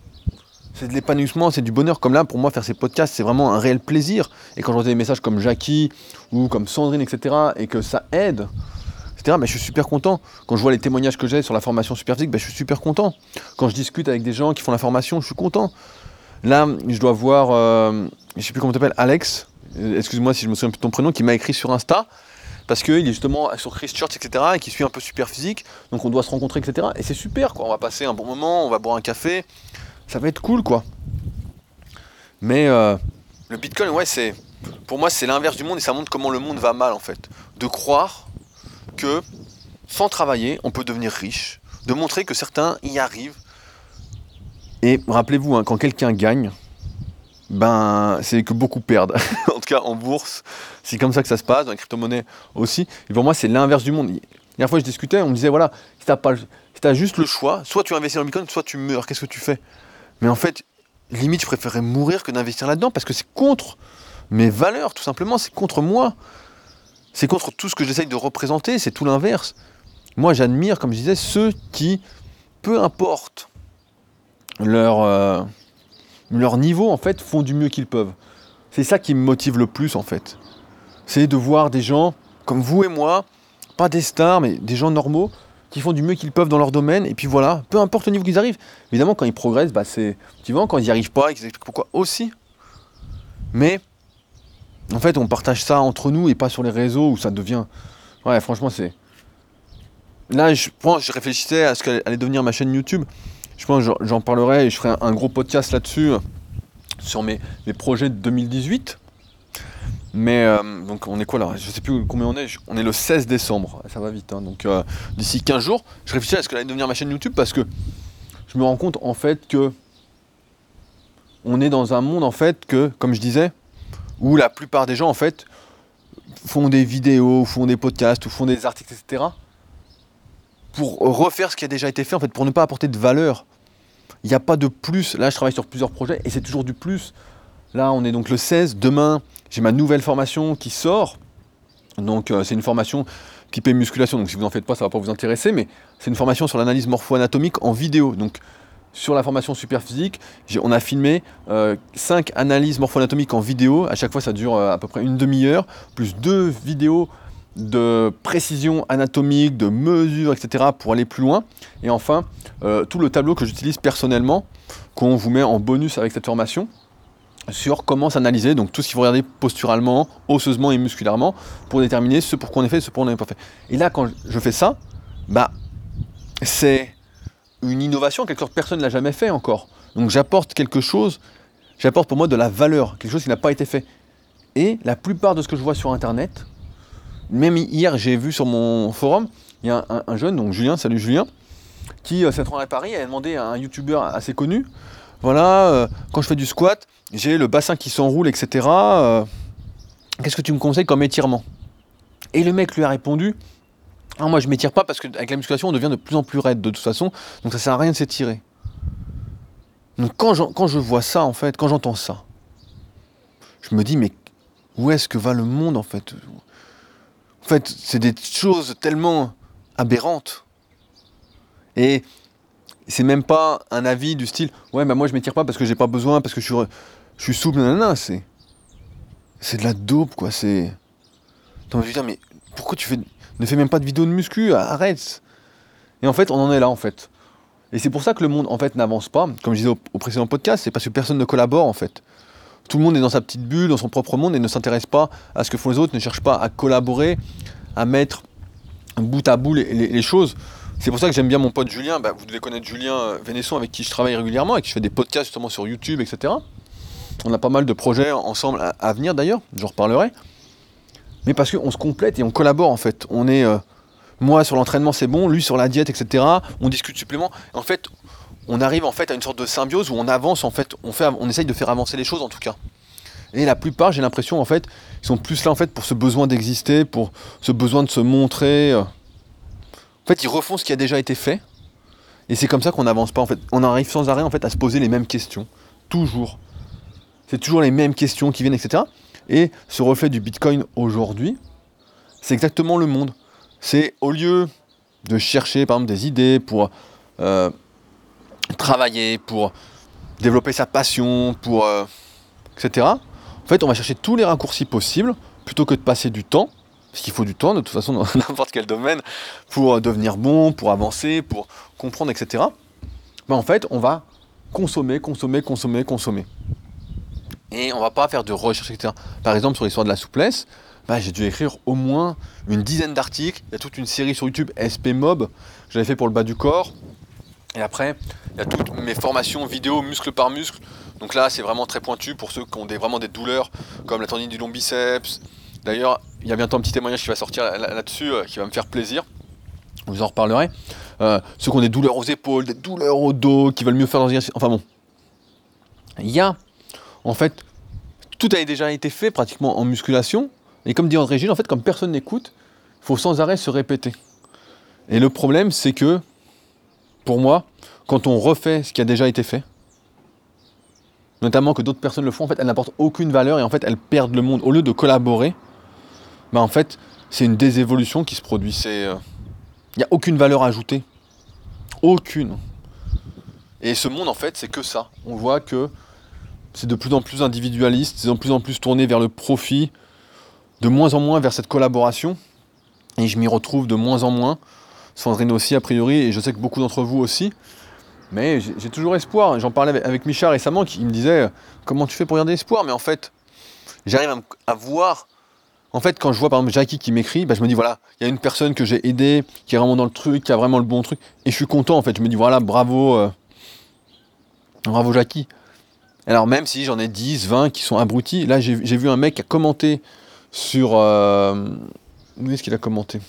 c'est de l'épanouissement, c'est du bonheur. Comme là, pour moi, faire ces podcasts, c'est vraiment un réel plaisir. Et quand j'entends des messages comme Jackie ou comme Sandrine, etc., et que ça aide, etc., ben, je suis super content. Quand je vois les témoignages que j'ai sur la formation Superphysique, ben, je suis super content. Quand je discute avec des gens qui font la formation, je suis content. Là, je dois voir, euh, je sais plus comment t'appelles, Alex, excuse-moi si je me souviens plus de ton prénom, qui m'a écrit sur Insta, parce qu'il est justement sur Christchurch, etc., et qui suit un peu super physique, donc on doit se rencontrer, etc. Et c'est super, quoi. On va passer un bon moment, on va boire un café, ça va être cool, quoi. Mais euh, le Bitcoin, ouais, c'est, pour moi, c'est l'inverse du monde et ça montre comment le monde va mal, en fait. De croire que sans travailler, on peut devenir riche, de montrer que certains y arrivent et rappelez-vous, hein, quand quelqu'un gagne, ben, c'est que beaucoup perdent. en tout cas, en bourse, c'est comme ça que ça se passe, dans les crypto-monnaies aussi. Et pour moi, c'est l'inverse du monde. La dernière fois, je discutais, on me disait voilà, si tu as, juste le choix, soit tu investis dans le Bitcoin, soit tu meurs, qu'est-ce que tu fais? Mais en fait, limite, je préférerais mourir que d'investir là-dedans parce que c'est contre mes valeurs, tout simplement, c'est contre moi. C'est contre tout ce que j'essaye de représenter, c'est tout l'inverse. Moi, j'admire, comme je disais, ceux qui, peu importe leur, euh, leur niveau, en fait, font du mieux qu'ils peuvent. C'est ça qui me motive le plus, en fait. C'est de voir des gens comme vous et moi, pas des stars, mais des gens normaux, qui font du mieux qu'ils peuvent dans leur domaine, et puis voilà, peu importe le niveau qu'ils arrivent. Évidemment, quand ils progressent, bah, c'est motivant, quand ils n'y arrivent pas, ils expliquent pourquoi aussi. Mais, en fait, on partage ça entre nous et pas sur les réseaux où ça devient. Ouais, franchement, c'est. Là, je, je réfléchissais à ce qu'allait devenir ma chaîne YouTube je pense j'en parlerai et je ferai un, gros podcast là-dessus sur mes, projets de 2018. Mais euh, donc on est quoi là? Je sais plus combien on est. On est le 16 décembre. Ça va vite. Hein. Donc euh, d'ici 15 jours, je réfléchis à ce que allait devenir ma chaîne YouTube parce que je me rends compte en fait que on est dans un monde en fait que, comme je disais, où la plupart des gens en fait font des vidéos, font des podcasts ou font des articles, etc pour refaire ce qui a déjà été fait, en fait, pour ne pas apporter de valeur. Il n'y a pas de plus. Là, je travaille sur plusieurs projets et c'est toujours du plus. Là, on est donc le 16. Demain, j'ai ma nouvelle formation qui sort. Donc, euh, c'est une formation typée musculation. Donc, si vous n'en faites pas, ça ne va pas vous intéresser. Mais c'est une formation sur l'analyse morpho-anatomique en vidéo. Donc, sur la formation super physique, on a filmé 5 euh, analyses morpho-anatomiques en vidéo. À chaque fois, ça dure euh, à peu près une demi-heure, plus deux vidéos de précision anatomique, de mesure, etc. pour aller plus loin. Et enfin, euh, tout le tableau que j'utilise personnellement, qu'on vous met en bonus avec cette formation, sur comment s'analyser, donc tout ce qu'il faut regarder posturalement, osseusement et musculairement, pour déterminer ce pour quoi on est fait, ce pour quoi on n'est pas fait. Et là, quand je fais ça, bah, c'est une innovation, quelque que personne ne l'a jamais fait encore. Donc j'apporte quelque chose, j'apporte pour moi de la valeur, quelque chose qui n'a pas été fait. Et la plupart de ce que je vois sur Internet, même hier, j'ai vu sur mon forum, il y a un, jeune, donc Julien, salut Julien, qui euh, s'est rendu à Paris et a demandé à un youtubeur assez connu, voilà, euh, quand je fais du squat, j'ai le bassin qui s'enroule, etc. Euh, qu'est-ce que tu me conseilles comme étirement? Et le mec lui a répondu, ah, moi je m'étire pas parce qu'avec la musculation on devient de plus en plus raide de toute façon, donc ça sert à rien de s'étirer. Donc quand, quand je vois ça en fait, quand j'entends ça, je me dis mais où est-ce que va le monde en fait? En fait, c'est des choses tellement aberrantes. Et c'est même pas un avis du style ouais bah moi je m'étire pas parce que j'ai pas besoin parce que je suis souple nanana c'est c'est de la dope quoi c'est dire mais pourquoi tu ne fais même pas de vidéo de muscu arrête. Et en fait on en est là en fait. Et c'est pour ça que le monde en fait n'avance pas. Comme je disais au, précédent podcast c'est parce que personne ne collabore en fait tout le monde est dans sa petite bulle dans son propre monde et ne s'intéresse pas à ce que font les autres ne cherche pas à collaborer à mettre bout à bout les choses c'est pour ça que j'aime bien mon pote Julien. Bah, vous devez connaître Julien euh, Vénesson avec qui je travaille régulièrement et qui je fais des podcasts justement sur YouTube, etc. On a pas mal de projets ensemble à, venir d'ailleurs, j'en reparlerai. Mais parce qu'on se complète et on collabore en fait. On est. Euh, moi sur l'entraînement c'est bon, lui sur la diète, etc. On discute supplément. En fait, on arrive en fait à une sorte de symbiose où on avance en fait, on, fait, essaye de faire avancer les choses en tout cas. Et la plupart, j'ai l'impression en fait, ils sont plus là en fait pour ce besoin d'exister, pour ce besoin de se montrer. Euh, en fait, ils refont ce qui a déjà été fait. Et c'est comme ça qu'on n'avance pas. En fait, on arrive sans arrêt en fait à se poser les mêmes questions, toujours. C'est toujours les mêmes questions qui viennent, etc. Et ce reflet du Bitcoin aujourd'hui, c'est exactement le monde. C'est au lieu de chercher par exemple des idées pour euh, travailler, pour développer sa passion, pour euh, etc. En fait, on va chercher tous les raccourcis possibles plutôt que de passer du temps parce qu'il faut du temps, de toute façon, dans n'importe quel domaine, pour devenir bon, pour avancer, pour comprendre, etc. Ben, en fait, on va consommer, consommer, consommer, consommer. Et on va pas faire de recherche, etc. Par exemple, sur l'histoire de la souplesse, ben, j'ai dû écrire au moins une dizaine d'articles. Il y a toute une série sur YouTube, SP Mob, j'avais fait pour le bas du corps. Et après, il y a toutes mes formations vidéo muscle par muscle. Donc là, c'est vraiment très pointu pour ceux qui ont des, vraiment des douleurs comme la tendine du long biceps, D'ailleurs, il y a bientôt un petit témoignage qui va sortir là-dessus, euh, qui va me faire plaisir. Je vous en reparlerai. Euh, ceux qui ont des douleurs aux épaules, des douleurs au dos, qui veulent mieux faire leurs exercices. Enfin bon. Il y a, en fait, tout a déjà été fait pratiquement en musculation. Et comme dit André Gilles, en fait, comme personne n'écoute, il faut sans arrêt se répéter. Et le problème, c'est que, pour moi, quand on refait ce qui a déjà été fait, notamment que d'autres personnes le font, en fait, elles n'apportent aucune valeur et en fait, elles perdent le monde. Au lieu de collaborer, bah, en fait, c'est une désévolution qui se produit. Il n'y euh, a aucune valeur ajoutée. Aucune. Et ce monde, en fait, c'est que ça. On voit que c'est de plus en plus individualiste, c'est de plus en plus tourné vers le profit, de moins en moins vers cette collaboration. Et je m'y retrouve de moins en moins. Sandrine aussi, a priori, et je sais que beaucoup d'entre vous aussi. Mais j'ai toujours espoir. J'en parlais avec Micha récemment, qui me disait Comment tu fais pour garder espoir? Mais en fait, j'arrive à, voir en fait, quand je vois par exemple Jackie qui m'écrit, bah, je me dis voilà, il y a une personne que j'ai aidé, qui est vraiment dans le truc, qui a vraiment le bon truc, et je suis content en fait. Je me dis voilà, bravo, euh, bravo Jackie. Alors même si j'en ai 10, 20 qui sont abrutis, là j'ai vu un mec qui a commenté sur... Euh, où est-ce qu'il a commenté?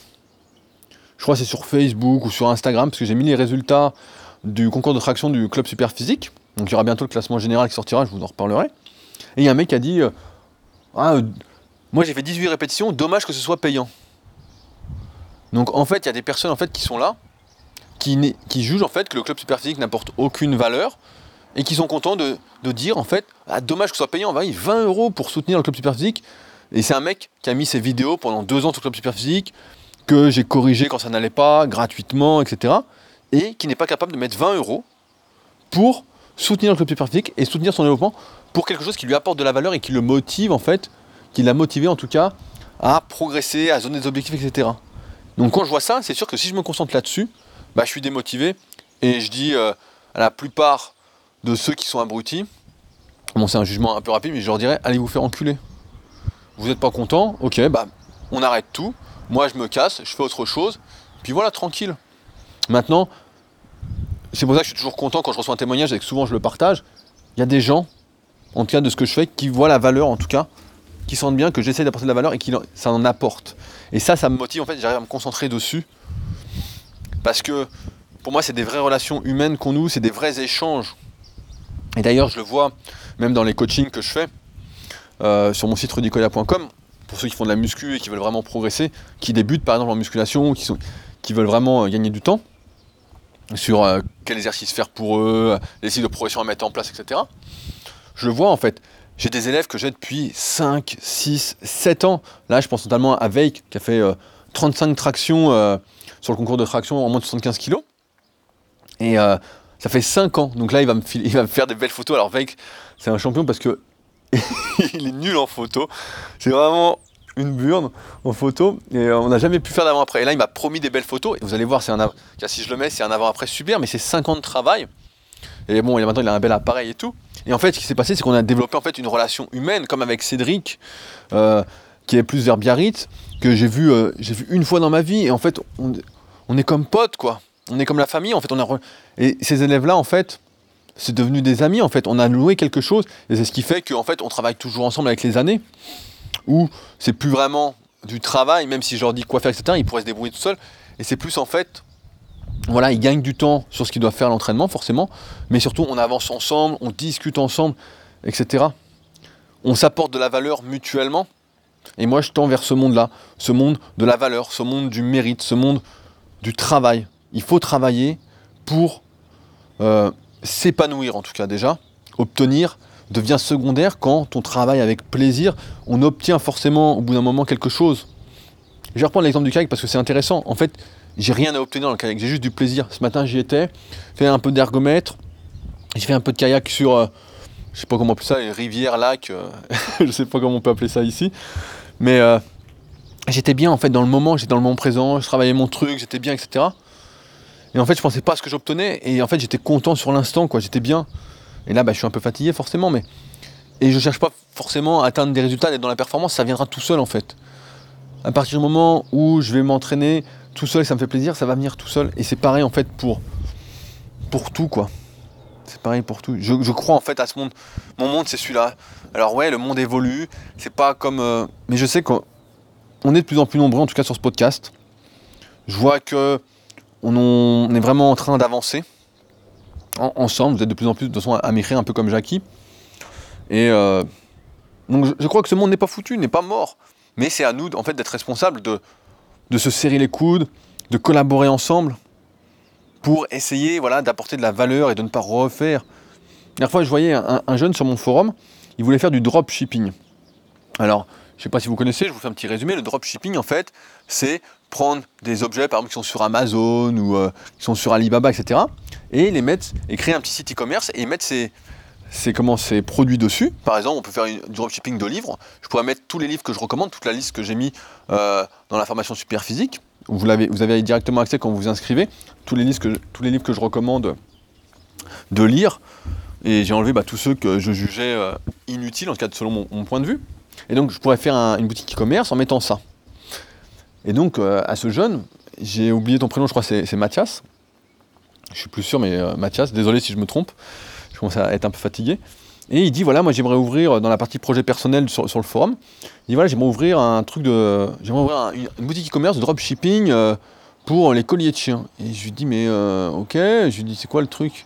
Je crois que c'est sur Facebook ou sur Instagram, parce que j'ai mis les résultats du concours de traction du club super physique. Donc il y aura bientôt le classement général qui sortira, je vous en reparlerai. Et il y a un mec qui a dit... Euh, ah, moi j'ai fait 18 répétitions, dommage que ce soit payant. Donc en fait, il y a des personnes en fait qui sont là, qui, jugent en fait que le club superphysique n'apporte aucune valeur et qui sont contents de, dire en fait, ah, dommage que ce soit payant, va 20 euros pour soutenir le club superphysique. Et c'est un mec qui a mis ses vidéos pendant deux ans sur le club superphysique, que j'ai corrigé quand ça n'allait pas, gratuitement, etc. Et qui n'est pas capable de mettre 20 euros pour soutenir le club superphysique et soutenir son développement pour quelque chose qui lui apporte de la valeur et qui le motive en fait qui l'a motivé en tout cas à progresser, à zoner des objectifs, etc. Donc quand je vois ça, c'est sûr que si je me concentre là-dessus, bah, je suis démotivé et je dis euh, à la plupart de ceux qui sont abrutis, bon c'est un jugement un peu rapide, mais je leur dirais allez vous faire enculer. Vous n'êtes pas content, ok, bah on arrête tout, moi je me casse, je fais autre chose, puis voilà, tranquille. Maintenant, c'est pour ça que je suis toujours content quand je reçois un témoignage et que souvent je le partage. Il y a des gens, en tout cas de ce que je fais, qui voient la valeur en tout cas qui sentent bien que j'essaie d'apporter de la valeur et que ça en apporte. Et ça, ça me motive, en fait, j'arrive à me concentrer dessus. Parce que pour moi, c'est des vraies relations humaines qu'on nous, c'est des vrais échanges. Et d'ailleurs, je le vois même dans les coachings que je fais euh, sur mon site rudicoya.com, pour ceux qui font de la muscu et qui veulent vraiment progresser, qui débutent par exemple en musculation, qui sont... qui veulent vraiment euh, gagner du temps sur euh, quel exercice faire pour eux, les cycles de progression à mettre en place, etc. Je le vois en fait. J'ai des élèves que j'ai depuis 5, 6, 7 ans. Là, je pense notamment à Veik, qui a fait 35 tractions sur le concours de traction en moins de 75 kg. Et ça fait 5 ans. Donc là, il va me, il va me faire des belles photos. Alors Veik, c'est un champion parce que il est nul en photo. C'est vraiment une burne en photo et euh, on n'a jamais pu faire d'avant-après. Et là, il m'a promis des belles photos et vous allez voir, c'est un si je le mets, c'est un avant-après super, mais c'est 5 ans de travail. Et bon, maintenant, il a un bel appareil et tout. Et en fait, ce qui s'est passé, c'est qu'on a développé en fait une relation humaine, comme avec Cédric, euh, qui est plus vers Biarritz, que j'ai vu, euh, j'ai vu une fois dans ma vie. Et en fait, on, on, est comme potes, quoi. On est comme la famille. En fait, on a et ces élèves-là, en fait, c'est devenu des amis en fait. On a noué quelque chose et c'est ce qui fait qu'en fait on travaille toujours ensemble avec les années. Où c'est plus vraiment du travail, même si je leur dis quoi faire, etc. Ils pourraient se débrouiller tout seuls. Et c'est plus en fait, voilà, ils gagnent du temps sur ce qu'ils doivent faire l'entraînement forcément, mais surtout on avance ensemble, on discute ensemble, etc. On s'apporte de la valeur mutuellement. Et moi je tends vers ce monde-là, ce monde de la valeur, ce monde du mérite, ce monde du travail. Il faut travailler pour euh, s'épanouir en tout cas déjà, obtenir devient secondaire quand on travaille avec plaisir, on obtient forcément au bout d'un moment quelque chose. Je vais reprendre l'exemple du kayak parce que c'est intéressant. En fait, j'ai rien à obtenir dans le kayak, j'ai juste du plaisir. Ce matin, j'y étais, fait un peu d'ergomètre, j'ai fait un peu de kayak sur, euh, je sais pas comment on appelle ça, les rivières, lacs, euh, je sais pas comment on peut appeler ça ici, mais euh, j'étais bien en fait dans le moment, j'étais dans le moment présent, je travaillais mon truc, j'étais bien, etc. Et en fait, je pensais pas à ce que j'obtenais. Et en fait, j'étais content sur l'instant, quoi. J'étais bien. Et là, bah, je suis un peu fatigué, forcément. Mais et je cherche pas forcément à atteindre des résultats, d'être dans la performance. Ça viendra tout seul, en fait. À partir du moment où je vais m'entraîner tout seul et ça me fait plaisir, ça va venir tout seul. Et c'est pareil, en fait, pour pour tout, quoi. C'est pareil pour tout. Je, crois en fait à ce monde. Mon monde, c'est celui-là. Alors ouais, le monde évolue. C'est pas comme. Euh, mais je sais qu'on est de plus en plus nombreux, en tout cas sur ce podcast. Je vois que on, est vraiment en train d'avancer ensemble. Vous êtes de plus en plus de façon m'écrire un peu comme Jackie. Et euh, donc je, crois que ce monde n'est pas foutu, n'est pas mort. Mais c'est à nous en fait d'être responsables de, de se serrer les coudes, de collaborer ensemble pour essayer voilà, d'apporter de la valeur et de ne pas refaire. La dernière fois, je voyais un, un, jeune sur mon forum, il voulait faire du dropshipping. Alors, je ne sais pas si vous connaissez, je vous fais un petit résumé. Le dropshipping, en fait, c'est prendre des objets, par exemple, qui sont sur Amazon ou euh, qui sont sur Alibaba, etc. Et les mettre et créer un petit site e-commerce et mettre ces, comment, ces produits dessus. Par exemple, on peut faire du dropshipping de livres. Je pourrais mettre tous les livres que je recommande, toute la liste que j'ai mis euh, dans la formation super physique. Vous, avez, vous avez directement accès quand vous vous inscrivez. Tous les, livres que, tous les livres que je recommande de lire. Et j'ai enlevé bah, tous ceux que je jugeais euh, inutiles, en tout cas selon mon, point de vue. Et donc je pourrais faire une boutique e-commerce en mettant ça. Et donc, euh, à ce jeune, j'ai oublié ton prénom, je crois c'est Mathias. Je suis plus sûr, mais euh, Mathias, désolé si je me trompe. Je commence à être un peu fatigué. Et il dit voilà, moi j'aimerais ouvrir euh, dans la partie projet personnel sur, le forum. Il dit voilà, j'aimerais ouvrir un truc de. J'aimerais ouvrir une, boutique e-commerce de dropshipping pour les colliers de chiens. Et je lui dis mais ok, je lui dis c'est quoi le truc?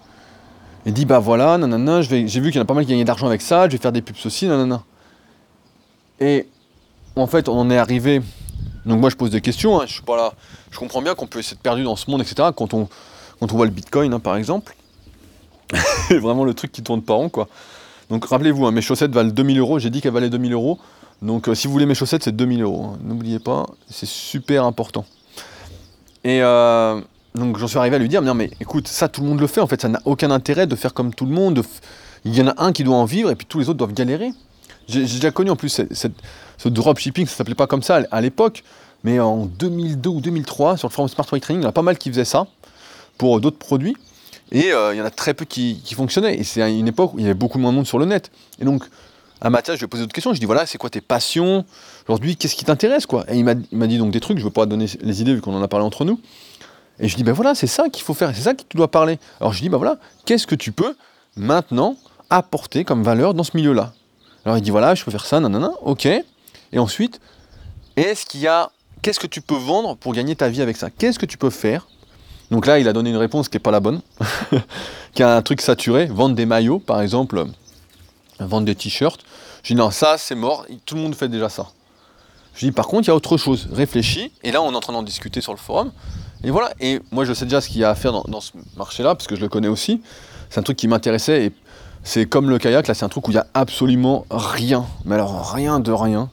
Il dit bah voilà, nanana, j'ai vu qu'il y en a pas mal qui gagnaient d'argent avec ça, je vais faire des pubs aussi, nanana. Et en fait, on en est arrivé donc moi je pose des questions, hein, je suis pas là. Je comprends bien qu'on peut être perdu dans ce monde, etc. Quand on, quand on voit le Bitcoin, hein, par exemple. vraiment le truc qui tourne pas rond, quoi. Donc rappelez-vous, hein, mes chaussettes valent 2000 euros. J'ai dit qu'elles valaient 2000 euros. Donc euh, si vous voulez mes chaussettes, c'est 2000 euros. N'oubliez pas, c'est super important. Et euh, donc j'en suis arrivé à lui dire, non mais écoute, ça tout le monde le fait en fait, ça n'a aucun intérêt de faire comme tout le monde. Il y en a un qui doit en vivre et puis tous les autres doivent galérer. J'ai déjà connu en plus ce dropshipping, ça s'appelait pas comme ça à l'époque, mais en 2002 ou 2003, sur le forum Smart Weight Training, il y en a pas mal qui faisaient ça pour d'autres produits. Et euh, il y en a très peu qui, fonctionnaient. Et c'est une époque où il y avait beaucoup moins de monde sur le net. Et donc, à Mathias, je lui ai posé d'autres questions. Je lui ai dit voilà, c'est quoi tes passions Aujourd'hui, qu'est-ce qui t'intéresse quoi? Et il m'a dit donc des trucs, je ne veux pas donner les idées vu qu'on en a parlé entre nous. Et je lui ai dit ben voilà, c'est ça qu'il faut faire, c'est ça que tu dois parler. Alors je lui ai dit ben voilà, qu'est-ce que tu peux maintenant apporter comme valeur dans ce milieu-là? Alors il dit voilà, je peux faire ça, nanana, ok. Et ensuite, est-ce qu'il y a. Qu'est-ce que tu peux vendre pour gagner ta vie avec ça? Qu'est-ce que tu peux faire? Donc là, il a donné une réponse qui n'est pas la bonne, qui a un truc saturé, vendre des maillots, par exemple, vendre des t-shirts. Je dis non, ça c'est mort, tout le monde fait déjà ça. Je dis par contre, il y a autre chose, réfléchis. Et là, on est en train d'en discuter sur le forum. Et voilà, et moi je sais déjà ce qu'il y a à faire dans, ce marché-là, parce que je le connais aussi. C'est un truc qui m'intéressait, c'est comme le kayak, là c'est un truc où il y a absolument rien. Mais alors rien de rien.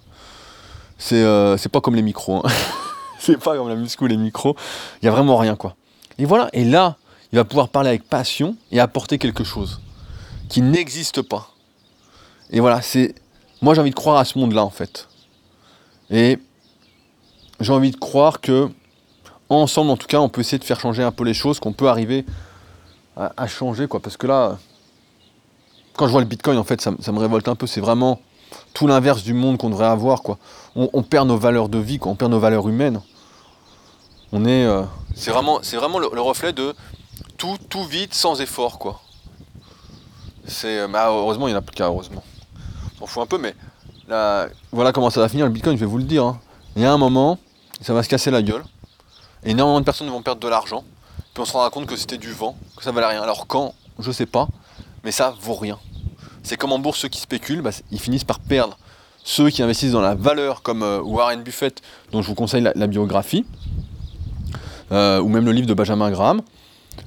C'est euh, pas comme les micros. Hein. c'est pas comme la muscu les micros. Il y a vraiment rien quoi. Et voilà, et là, il va pouvoir parler avec passion et apporter quelque chose qui n'existe pas. Et voilà, c'est. Moi j'ai envie de croire à ce monde-là en fait. Et j'ai envie de croire que ensemble, en tout cas, on peut essayer de faire changer un peu les choses, qu'on peut arriver à, changer, quoi. Parce que là, quand je vois le Bitcoin, en fait, ça, me révolte un peu. C'est vraiment tout l'inverse du monde qu'on devrait avoir, quoi. On, perd nos valeurs de vie, quoi. On perd nos valeurs humaines. On est, euh, c'est vraiment, c'est vraiment le, reflet de tout, tout vite, sans effort, quoi. C'est, euh, bah, heureusement, il n'y en a plus qu'à, heureusement. On s'en fout un peu, mais là, voilà comment ça va finir le Bitcoin. Je vais vous le dire. Hein. Il y a un moment, ça va se casser la gueule énormément de personnes vont perdre de l'argent, puis on se rendra compte que c'était du vent, que ça valait rien. Alors quand, je sais pas, mais ça vaut rien. C'est comme en bourse, ceux qui spéculent, bah, ils finissent par perdre. Ceux qui investissent dans la valeur, comme euh, Warren Buffett, dont je vous conseille la, biographie, euh, ou même le livre de Benjamin Graham,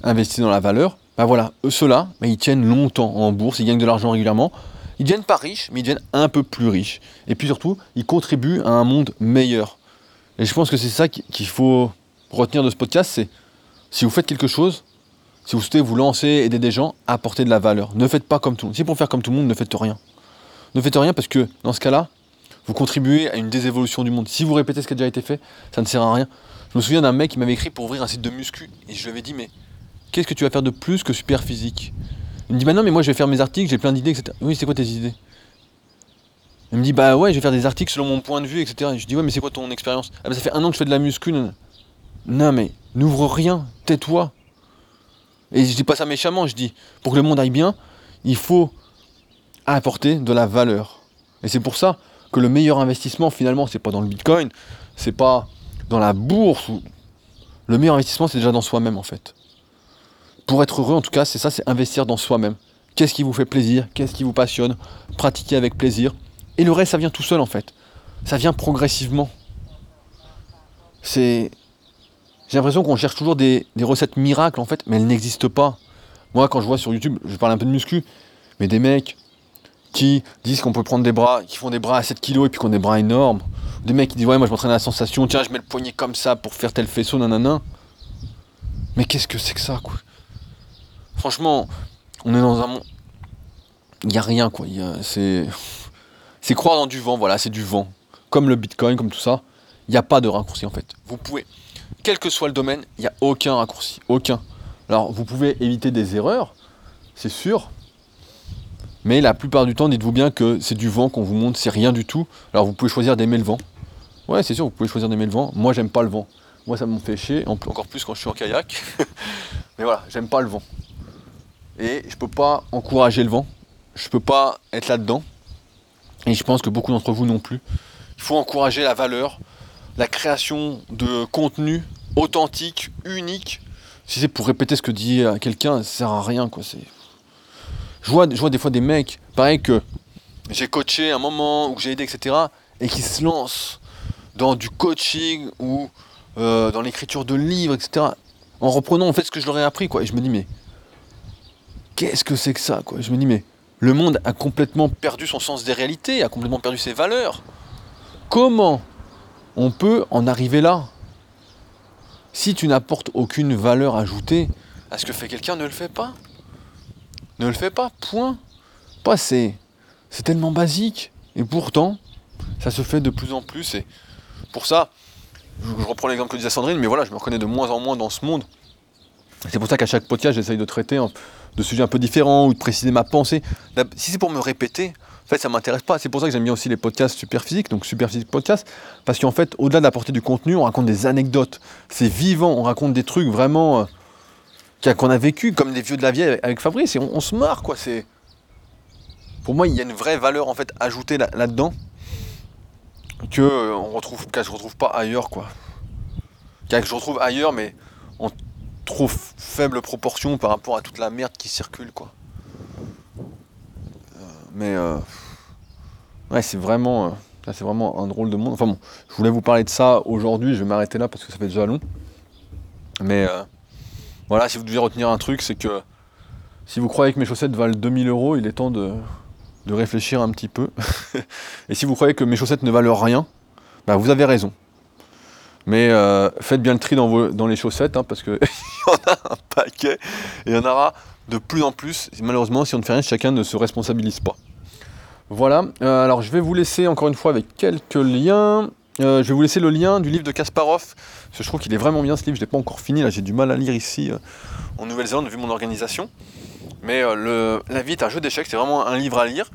investissent dans la valeur, bah voilà, eux, ceux-là, bah, ils tiennent longtemps en bourse, ils gagnent de l'argent régulièrement. Ils deviennent pas riches, mais ils deviennent un peu plus riches. Et puis surtout, ils contribuent à un monde meilleur. Et je pense que c'est ça qu'il faut retenir de ce podcast, c'est si vous faites quelque chose, si vous souhaitez vous lancer, aider des gens, apportez de la valeur. Ne faites pas comme tout le monde. Si pour faire comme tout le monde, ne faites rien. Ne faites rien parce que dans ce cas-là, vous contribuez à une désévolution du monde. Si vous répétez ce qui a déjà été fait, ça ne sert à rien. Je me souviens d'un mec qui m'avait écrit pour ouvrir un site de muscu et je lui avais dit mais qu'est-ce que tu vas faire de plus que super physique? Il me dit bah non mais moi je vais faire mes articles, j'ai plein d'idées, etc. Oui c'est quoi tes idées? Il me dit bah ouais je vais faire des articles selon mon point de vue, etc. Et je dis ouais mais c'est quoi ton expérience? Ah bah ça fait un an que je fais de la muscu. Non mais, n'ouvre rien, tais-toi. Et je dis pas ça méchamment, je dis, pour que le monde aille bien, il faut apporter de la valeur. Et c'est pour ça que le meilleur investissement, finalement, c'est pas dans le bitcoin, c'est pas dans la bourse. Le meilleur investissement, c'est déjà dans soi-même, en fait. Pour être heureux, en tout cas, c'est ça, c'est investir dans soi-même. Qu'est-ce qui vous fait plaisir? Qu'est-ce qui vous passionne? Pratiquer avec plaisir. Et le reste, ça vient tout seul, en fait. Ça vient progressivement. C'est j'ai l'impression qu'on cherche toujours des, recettes miracles en fait, mais elles n'existent pas. Moi, quand je vois sur YouTube, je parle un peu de muscu, mais des mecs qui disent qu'on peut prendre des bras, qui font des bras à 7 kg et puis qu'on des bras énormes. Des mecs qui disent ouais moi je m'entraîne à la sensation, tiens je mets le poignet comme ça pour faire tel faisceau, nanana. Mais qu'est-ce que c'est que ça quoi? Franchement, on est dans un monde. Il n'y a rien quoi. C'est. C'est croire dans du vent, voilà, c'est du vent. Comme le bitcoin, comme tout ça. Il n'y a pas de raccourci en fait. Vous pouvez quel que soit le domaine, il n'y a aucun raccourci, aucun. Alors vous pouvez éviter des erreurs, c'est sûr, mais la plupart du temps, dites-vous bien que c'est du vent qu'on vous montre, c'est rien du tout. Alors vous pouvez choisir d'aimer le vent. Ouais, c'est sûr, vous pouvez choisir d'aimer le vent. Moi, j'aime pas le vent. Moi, ça me fait chier, encore plus quand je suis en kayak. mais voilà, j'aime pas le vent. Et je peux pas encourager le vent. Je peux pas être là-dedans. Et je pense que beaucoup d'entre vous non plus. Il faut encourager la valeur, la création de contenu authentique, unique. Si c'est pour répéter ce que dit euh, quelqu'un, ça sert à rien. Quoi. Je, vois, des fois des mecs, pareil que j'ai coaché un moment, ou que j'ai aidé, etc., et qui se lancent dans du coaching ou euh, dans l'écriture de livres, etc., en reprenant en fait ce que je leur ai appris. Quoi. Et je me dis, mais qu'est-ce que c'est que ça quoi? Je me dis, mais le monde a complètement perdu son sens des réalités, a complètement perdu ses valeurs. Comment on peut en arriver là. Si tu n'apportes aucune valeur ajoutée à ce que fait quelqu'un, ne le fais pas. Ne le fais pas, point. Pas c'est, tellement basique. Et pourtant, ça se fait de plus en plus. Et pour ça, je, reprends l'exemple que disait Sandrine, mais voilà, je me reconnais de moins en moins dans ce monde. C'est pour ça qu'à chaque podcast, j'essaye de traiter de sujets un peu différents ou de préciser ma pensée. Si c'est pour me répéter, fait, ça m'intéresse pas. C'est pour ça que j'aime bien aussi les podcasts super physiques, donc super physique podcast, parce qu'en fait, au-delà d'apporter du contenu, on raconte des anecdotes. C'est vivant, on raconte des trucs vraiment euh, qu'on a vécu, comme des vieux de la vieille avec Fabrice, et on, se marre, quoi. C'est pour moi, il y a une vraie valeur en fait ajoutée là-dedans que euh, on retrouve, je retrouve pas ailleurs, quoi. Que je retrouve ailleurs, mais en trop faible proportion par rapport à toute la merde qui circule, quoi. Mais euh, ouais, c'est vraiment, euh, vraiment un drôle de monde. Enfin bon, je voulais vous parler de ça aujourd'hui, je vais m'arrêter là parce que ça fait déjà long. Mais euh, voilà, si vous devez retenir un truc, c'est que si vous croyez que mes chaussettes valent 2000 euros, il est temps de, de réfléchir un petit peu. Et si vous croyez que mes chaussettes ne valent rien, bah vous avez raison. Mais euh, faites bien le tri dans, vos, dans les chaussettes, hein, parce qu'il y en a un paquet, et il y en aura de plus en plus. Malheureusement, si on ne fait rien, chacun ne se responsabilise pas. Voilà, euh, alors je vais vous laisser encore une fois avec quelques liens. Euh, je vais vous laisser le lien du livre de Kasparov, parce que je trouve qu'il est vraiment bien ce livre, je ne l'ai pas encore fini, là j'ai du mal à lire ici en Nouvelle-Zélande vu mon organisation. Mais le, La vie est un jeu d'échecs, c'est vraiment un livre à lire.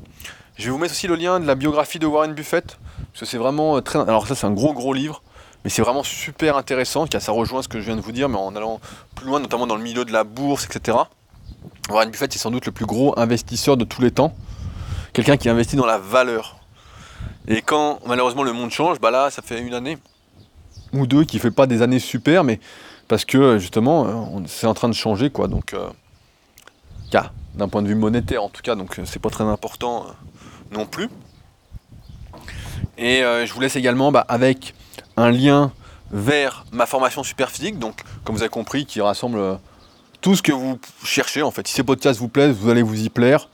Je vais vous mettre aussi le lien de la biographie de Warren Buffett, parce que c'est vraiment très... Alors ça c'est un gros gros livre, mais c'est vraiment super intéressant, car ça rejoint ce que je viens de vous dire, mais en allant plus loin, notamment dans le milieu de la bourse, etc. Warren Buffett, c'est sans doute le plus gros investisseur de tous les temps. Quelqu'un qui investit dans la valeur. Et quand malheureusement le monde change, bah là, ça fait une année ou deux qui fait pas des années super, mais parce que justement, euh, c'est en train de changer, quoi. Donc, euh, d'un point de vue monétaire en tout cas, donc euh, c'est pas très important non plus. Et je vous laisse également bah, avec un lien vers ma formation super physique, donc comme vous avez compris, qui rassemble euh, tout ce que vous cherchez en fait. Si ces podcasts vous plaisent, vous allez vous y plaire,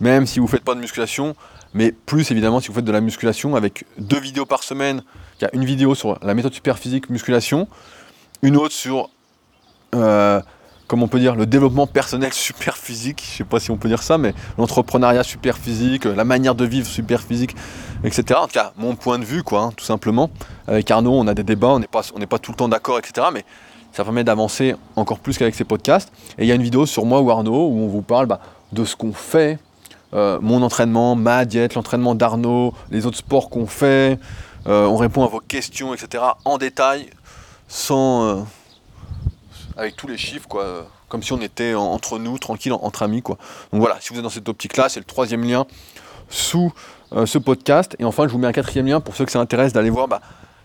même si vous ne faites pas de musculation, mais plus évidemment si vous faites de la musculation avec deux vidéos par semaine. Il y a une vidéo sur la méthode super physique musculation, une autre sur euh, on peut dire, le développement personnel super physique, je sais pas si on peut dire ça, mais l'entrepreneuriat super physique, la manière de vivre super physique, etc. En tout cas, mon point de vue, quoi, hein, tout simplement. Avec Arnaud, on a des débats, on n'est pas, tout le temps d'accord, etc. ça permet d'avancer encore plus qu'avec ces podcasts. Et il y a une vidéo sur moi ou Arnaud où on vous parle bah, de ce qu'on fait, euh, mon entraînement, ma diète, l'entraînement d'Arnaud, les autres sports qu'on fait. Euh, on répond à vos questions, etc. en détail, sans. Euh, avec tous les chiffres, quoi, comme si on était entre nous, tranquille, entre amis, quoi. Donc voilà, si vous êtes dans cette optique-là, c'est le troisième lien sous ce podcast. Et enfin, je vous mets un quatrième lien pour ceux que ça intéresse d'aller voir. Bah,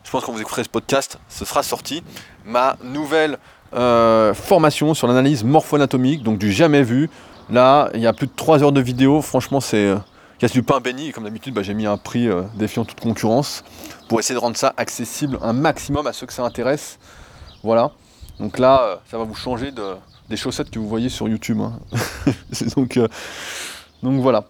je pense quand vous écouterez ce podcast, ce sera sorti. Ma nouvelle euh, formation sur l'analyse morpho-anatomique, donc du jamais vu. Là, il y a plus de 3 heures de vidéo. Franchement, c'est euh, du pain béni. Et comme d'habitude, bah, j'ai mis un prix défiant toute concurrence pour essayer de rendre ça accessible un maximum à ceux que ça intéresse. Voilà. Donc là, euh, ça va vous changer de, des chaussettes que vous voyez sur YouTube. Hein. donc, euh, voilà.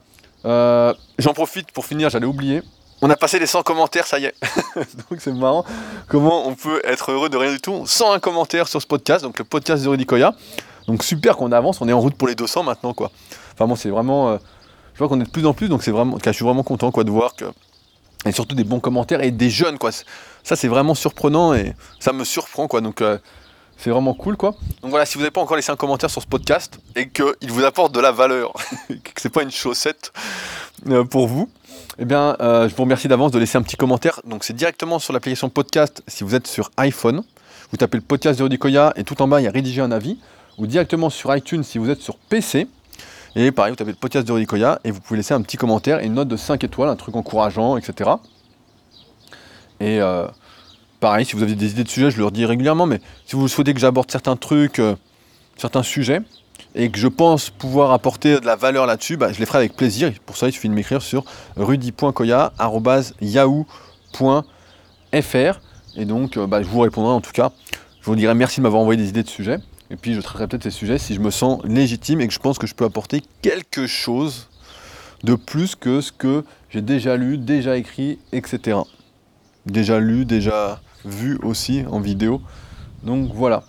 Euh, j'en profite pour finir, j'allais oublier. On a passé les 100 commentaires, ça y est. donc c'est marrant comment on peut être heureux de rien du tout. 101 commentaires sur ce podcast, donc le podcast Koya. Donc super qu'on avance, on est en route pour les 200 maintenant quoi. Enfin bon, c'est vraiment... je vois qu'on est de plus en plus, donc c'est vraiment... je suis vraiment content quoi de voir que... Et surtout des bons commentaires et des jeunes quoi. Ça c'est vraiment surprenant et ça me surprend quoi. Donc c'est vraiment cool quoi. Donc voilà, si vous n'avez pas encore laissé un commentaire sur ce podcast et qu'il vous apporte de la valeur, que c'est pas une chaussette euh, pour vous, eh bien euh, je vous remercie d'avance de laisser un petit commentaire. Donc c'est directement sur l'application podcast si vous êtes sur iPhone. Vous tapez le podcast de Rudy et tout en bas il y a rédiger un avis. Ou directement sur iTunes si vous êtes sur PC. Et pareil, vous tapez le podcast de Rudy et vous pouvez laisser un petit commentaire et une note de 5 étoiles, un truc encourageant, etc. Et euh, Pareil, si vous avez des idées de sujets, je le dis régulièrement, mais si vous souhaitez que j'aborde certains trucs, euh, certains sujets, et que je pense pouvoir apporter de la valeur là-dessus, bah, je les ferai avec plaisir. Pour ça, il suffit de m'écrire sur rudy.koya.yahoo.fr. Et donc, euh, bah, je vous répondrai en tout cas. Je vous dirai merci de m'avoir envoyé des idées de sujets. Et puis, je traiterai peut-être ces sujets si je me sens légitime et que je pense que je peux apporter quelque chose de plus que ce que j'ai déjà lu, déjà écrit, etc. Déjà lu, déjà vu aussi en vidéo. Donc voilà.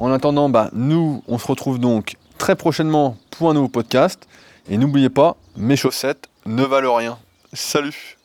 En attendant, bah, nous, on se retrouve donc très prochainement pour un nouveau podcast. Et n'oubliez pas, mes chaussettes ne valent rien. Salut